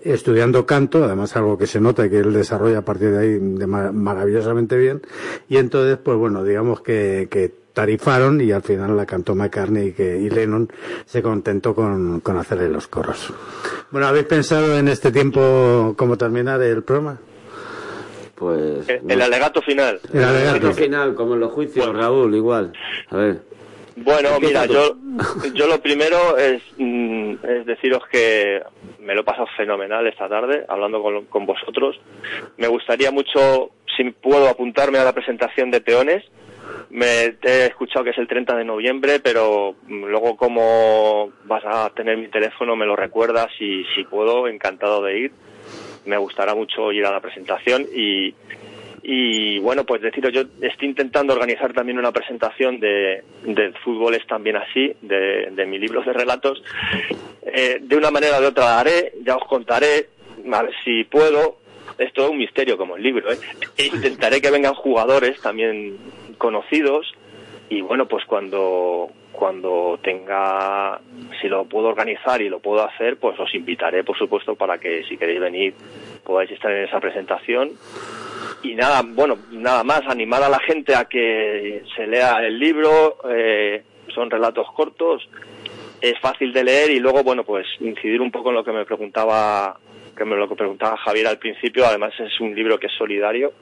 [SPEAKER 1] estudiando canto, además algo que se nota y que él desarrolla a partir de ahí de ma- maravillosamente bien, y entonces, pues bueno, digamos que, que tarifaron y al final la cantó McCartney y, que, y Lennon se contentó con, con hacerle los coros. Bueno, ¿habéis pensado en este tiempo cómo terminar el programa?
[SPEAKER 2] Pues.
[SPEAKER 4] El, el alegato final.
[SPEAKER 1] El alegato.
[SPEAKER 2] Al final, como en los juicios, Raúl, igual. A ver.
[SPEAKER 4] Bueno, mira, yo, yo lo primero es, mm, es deciros que me lo he pasado fenomenal esta tarde hablando con, con vosotros. Me gustaría mucho, si puedo, apuntarme a la presentación de Peones. Me he escuchado que es el 30 de noviembre, pero mm, luego como vas a tener mi teléfono me lo recuerdas y si puedo, encantado de ir. Me gustará mucho ir a la presentación y, y bueno, pues deciros, yo estoy intentando organizar también una presentación de, del fútbol es también así, de, de mi libro de relatos. Eh, de una manera o de otra la haré, ya os contaré, a ver si puedo. Es todo un misterio como el libro. ¿eh? E intentaré que vengan jugadores también conocidos y bueno, pues cuando cuando tenga, si lo puedo organizar y lo puedo hacer, pues os invitaré, por supuesto, para que si queréis venir podáis estar en esa presentación y nada, bueno, nada más, animar a la gente a que se lea el libro, eh, son relatos cortos es fácil de leer y luego, bueno, pues incidir un poco en lo que me preguntaba, que me lo que preguntaba Javier al principio. Además es un libro que es solidario.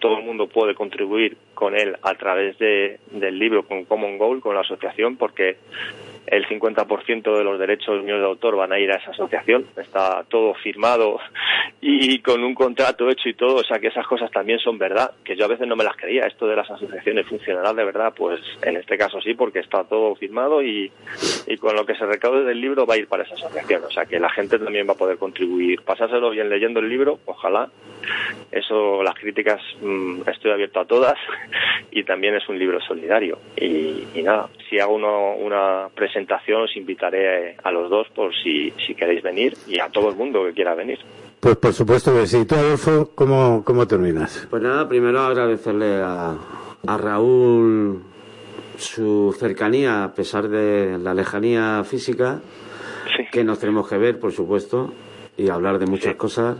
[SPEAKER 4] Todo el mundo puede contribuir con él a través de, del libro con Common Goal, con la asociación, porque el 50% de los derechos míos de autor van a ir a esa asociación. Está todo firmado y con un contrato hecho y todo. O sea que esas cosas también son verdad, que yo a veces no me las creía. Esto de las asociaciones funcionará de verdad, pues en este caso sí, porque está todo firmado y, con lo que se recaude del libro va a ir para esa asociación. O sea que la gente también va a poder contribuir. Pasárselo bien leyendo el libro, ojalá. Eso, las críticas, mmm, estoy abierto a todas y también es un libro solidario. Y, y nada, si hago uno, una presentación os invitaré a los dos por si, si queréis venir y a todo el mundo que quiera venir.
[SPEAKER 6] Pues por supuesto que sí. ¿Tú, Adolfo, cómo, cómo terminas?
[SPEAKER 2] Pues nada, primero agradecerle a, a Raúl su cercanía a pesar de la lejanía física,
[SPEAKER 4] Sí.
[SPEAKER 2] que nos tenemos que ver, por supuesto, y hablar de muchas cosas,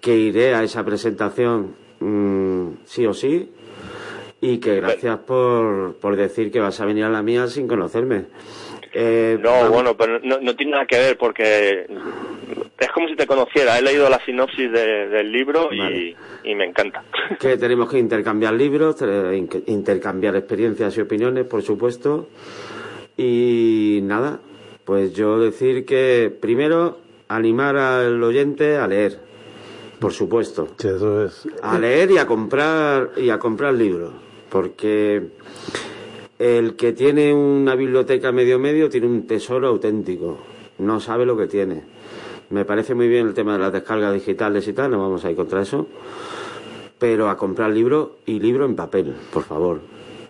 [SPEAKER 2] que iré a esa presentación mm, sí o sí, y que gracias por, por decir que vas a venir a la mía sin conocerme. Eh,
[SPEAKER 4] No,
[SPEAKER 2] vamos-
[SPEAKER 4] bueno, pero no, no tiene nada que ver porque es como si te conociera. He leído la sinopsis de- del libro
[SPEAKER 2] Vale.
[SPEAKER 4] y, y me encanta.
[SPEAKER 2] que tenemos que intercambiar libros, eh, in- intercambiar experiencias y opiniones, por supuesto. Y nada, pues yo decir que primero animar al oyente a leer, por supuesto.
[SPEAKER 6] Sí, eso es.
[SPEAKER 2] A leer y a comprar y a comprar libros, porque el que tiene una biblioteca medio medio tiene un tesoro auténtico, no sabe lo que tiene. Me parece muy bien el tema de las descargas digitales y tal, no vamos a ir contra eso, pero a comprar libro y libro en papel, por favor,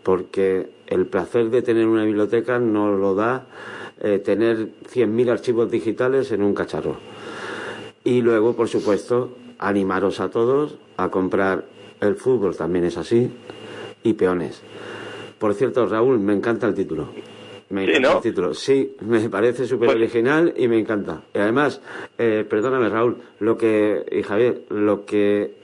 [SPEAKER 2] porque el placer de tener una biblioteca no lo da eh, tener 100.000 archivos digitales en un cacharro. Y luego, por supuesto, animaros a todos a comprar el fútbol, también es así, y peones. Por cierto, Raúl, me encanta el título. Me
[SPEAKER 4] Sí,
[SPEAKER 2] encanta
[SPEAKER 4] ¿no?
[SPEAKER 2] el título. Sí, me parece súper
[SPEAKER 4] Pues-
[SPEAKER 2] original y me encanta. Y además, eh, perdóname, Raúl, lo que, y Javier, lo que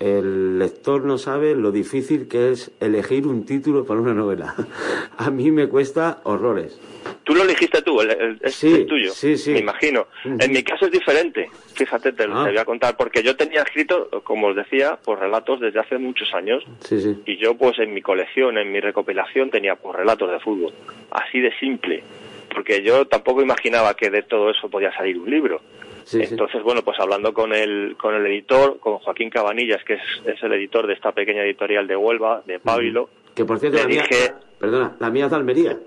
[SPEAKER 2] el lector no sabe lo difícil que es elegir un título para una novela. A mí me cuesta horrores.
[SPEAKER 4] Tú lo elegiste tú, el, el-
[SPEAKER 2] Sí,
[SPEAKER 4] el tuyo.
[SPEAKER 2] sí, sí.
[SPEAKER 4] Me imagino. En mi caso es diferente. Fíjate, te,
[SPEAKER 2] Ah.
[SPEAKER 4] te voy a contar, porque yo tenía escrito, como os decía, por relatos desde hace muchos años.
[SPEAKER 2] Sí, sí.
[SPEAKER 4] Y yo, pues en mi colección, en mi recopilación, tenía pues relatos de fútbol. Así de simple. Porque yo tampoco imaginaba que de todo eso podía salir un libro.
[SPEAKER 2] Sí, sí.
[SPEAKER 4] Entonces, bueno, pues hablando con el, con el editor, con Joaquín Cabanillas, que es, es el editor de esta pequeña editorial de Huelva, de Pábilo,
[SPEAKER 2] Que por cierto, la mía,
[SPEAKER 4] dije-
[SPEAKER 2] perdona, la mía es de Almería.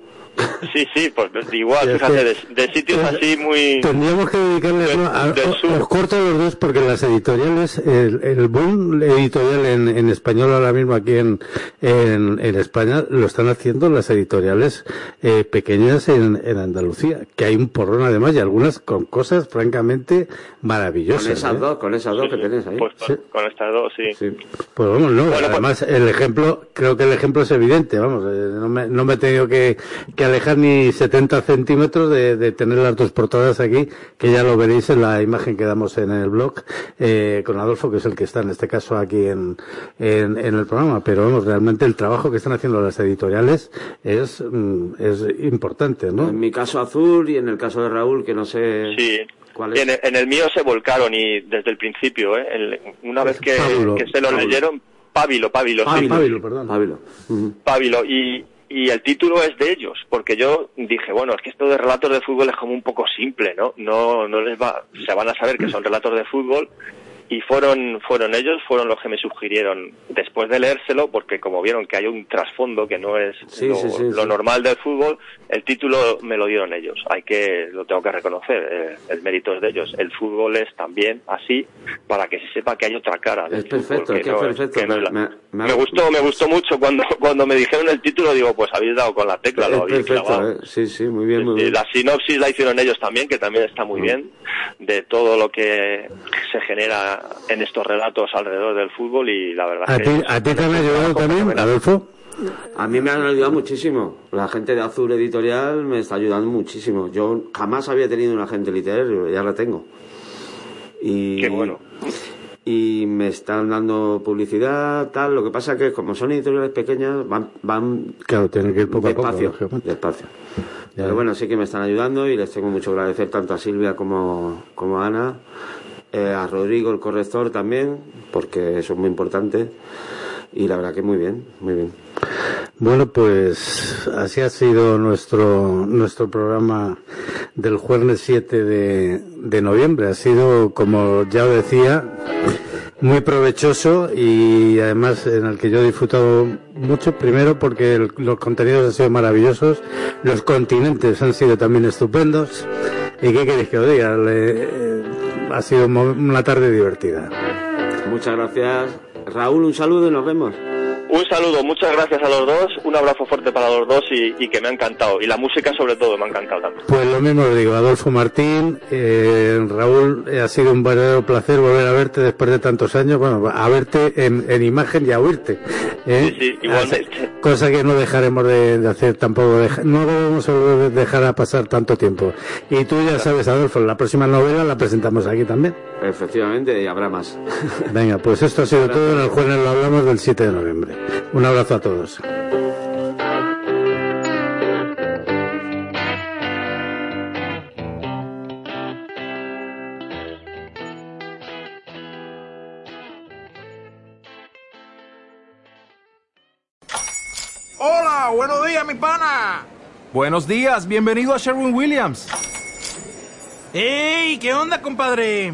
[SPEAKER 4] Sí, sí, pues igual,
[SPEAKER 6] Sí, es
[SPEAKER 4] fíjate, de,
[SPEAKER 6] que-
[SPEAKER 4] de sitios así muy...
[SPEAKER 6] Tendríamos que dedicarle
[SPEAKER 4] De-
[SPEAKER 6] ¿no? a,
[SPEAKER 4] del
[SPEAKER 6] o-
[SPEAKER 4] sur.
[SPEAKER 6] os corto a los dos porque las editoriales, el, el boom editorial en, en español ahora mismo aquí en, en, en España lo están haciendo las editoriales eh, pequeñas en, en Andalucía, que hay un porrón además y algunas con cosas francamente maravillosas.
[SPEAKER 2] Con esas
[SPEAKER 6] ¿eh?
[SPEAKER 2] dos, con esas dos que tenéis ahí.
[SPEAKER 4] Pues con,
[SPEAKER 6] Sí.
[SPEAKER 4] con estas dos, sí.
[SPEAKER 2] Sí.
[SPEAKER 6] Pues vamos, no,
[SPEAKER 4] Bueno, pues-
[SPEAKER 6] además el ejemplo, creo que el ejemplo es evidente, vamos, eh, no me, no me he tenido que, que alejar ni 70 centímetros de, de tener las dos portadas aquí, que ya lo veréis en la imagen que damos en el blog, eh, con Adolfo, que es el que está en este caso aquí en, en, en el programa, pero vamos, realmente el trabajo que están haciendo las editoriales es, mm, es importante, ¿no?
[SPEAKER 2] En mi caso azul y en el caso de Raúl, que no sé
[SPEAKER 4] Sí.
[SPEAKER 2] cuál es.
[SPEAKER 4] En el, en el mío se volcaron y desde el principio, ¿eh? El- una vez que, que se lo leyeron, Pábilo, Pábilo, sí.
[SPEAKER 6] Pábilo, perdón.
[SPEAKER 2] Pablo. Ujú.
[SPEAKER 4] Pábilo. Y, y el título es de ellos, porque yo dije, bueno, es que esto de relatos de fútbol es como un poco simple, ¿no? No, no les va, se van a saber que son relatos de fútbol y fueron, fueron ellos, fueron los que me sugirieron después de leérselo, porque como vieron que hay un trasfondo que no es
[SPEAKER 2] Sí,
[SPEAKER 4] lo,
[SPEAKER 2] sí, sí,
[SPEAKER 4] lo
[SPEAKER 2] sí.
[SPEAKER 4] normal del fútbol, el título me lo dieron ellos. Hay que, lo tengo que reconocer, eh, el mérito es de ellos. El fútbol es también así para que se sepa que hay otra cara. del
[SPEAKER 2] Es perfecto,
[SPEAKER 4] fútbol,
[SPEAKER 2] que
[SPEAKER 4] no
[SPEAKER 2] perfecto.
[SPEAKER 4] que no es la-
[SPEAKER 2] Me- me-
[SPEAKER 4] me gustó, me gustó mucho cuando cuando me dijeron el título, digo, pues habéis dado con la tecla, lo habéis
[SPEAKER 2] perfecto. ¿eh? Sí, sí, muy bien, muy bien.
[SPEAKER 4] La sinopsis la hicieron ellos también, que también está muy bien, de todo lo que se genera en estos relatos alrededor del fútbol y la verdad
[SPEAKER 6] ¿A
[SPEAKER 4] que
[SPEAKER 6] a ti te han ayudado también. Adolfo?
[SPEAKER 2] A mí me han ayudado muchísimo. La gente de Azul Editorial me está ayudando muchísimo. Yo jamás había tenido un agente literario, ya la tengo. Y,
[SPEAKER 4] Qué bueno.
[SPEAKER 2] y me están dando publicidad, tal. Lo que pasa que como son editoriales pequeñas, van, van
[SPEAKER 1] Claro, tienen que ir poco a poco.
[SPEAKER 2] despacio. Pero bueno, sí que me están ayudando y les tengo mucho que agradecer tanto a Silvia como, como a Ana, eh, a Rodrigo, el corrector también, porque eso es muy importante. Y la verdad que muy bien, muy bien.
[SPEAKER 1] Bueno, pues así ha sido nuestro nuestro programa del jueves 7 de, noviembre. Ha sido, como ya decía, muy provechoso y además en el que yo he disfrutado mucho. Primero porque el- los contenidos han sido maravillosos, los continentes han sido también estupendos. ¿Y qué queréis que os diga? Ha sido una tarde divertida.
[SPEAKER 2] Muchas gracias. Raúl, un saludo y nos vemos.
[SPEAKER 4] Un saludo, muchas gracias a los dos, un abrazo fuerte para los dos y, y que me ha encantado. Y la música sobre todo me ha encantado también.
[SPEAKER 1] Pues lo mismo os digo, Adolfo Martín, eh, Raúl, eh, ha sido un verdadero placer volver a verte después de tantos años, bueno, a verte en, en imagen y a oírte. ¿eh?
[SPEAKER 4] Sí, sí, igualmente.
[SPEAKER 1] Cosa que no dejaremos de, de hacer tampoco, deja- no debemos dejar a pasar tanto tiempo. Y tú ya sabes, Adolfo, la próxima novela la presentamos aquí también.
[SPEAKER 2] Efectivamente, y habrá más.
[SPEAKER 1] Venga, pues esto ha sido todo en el jueves, lo hablamos del 7 de noviembre. Un abrazo a todos.
[SPEAKER 8] Hola, buenos días, mi pana.
[SPEAKER 9] Buenos días, bienvenido a Sherwin Williams.
[SPEAKER 8] ¡Ey! ¿Qué onda, compadre?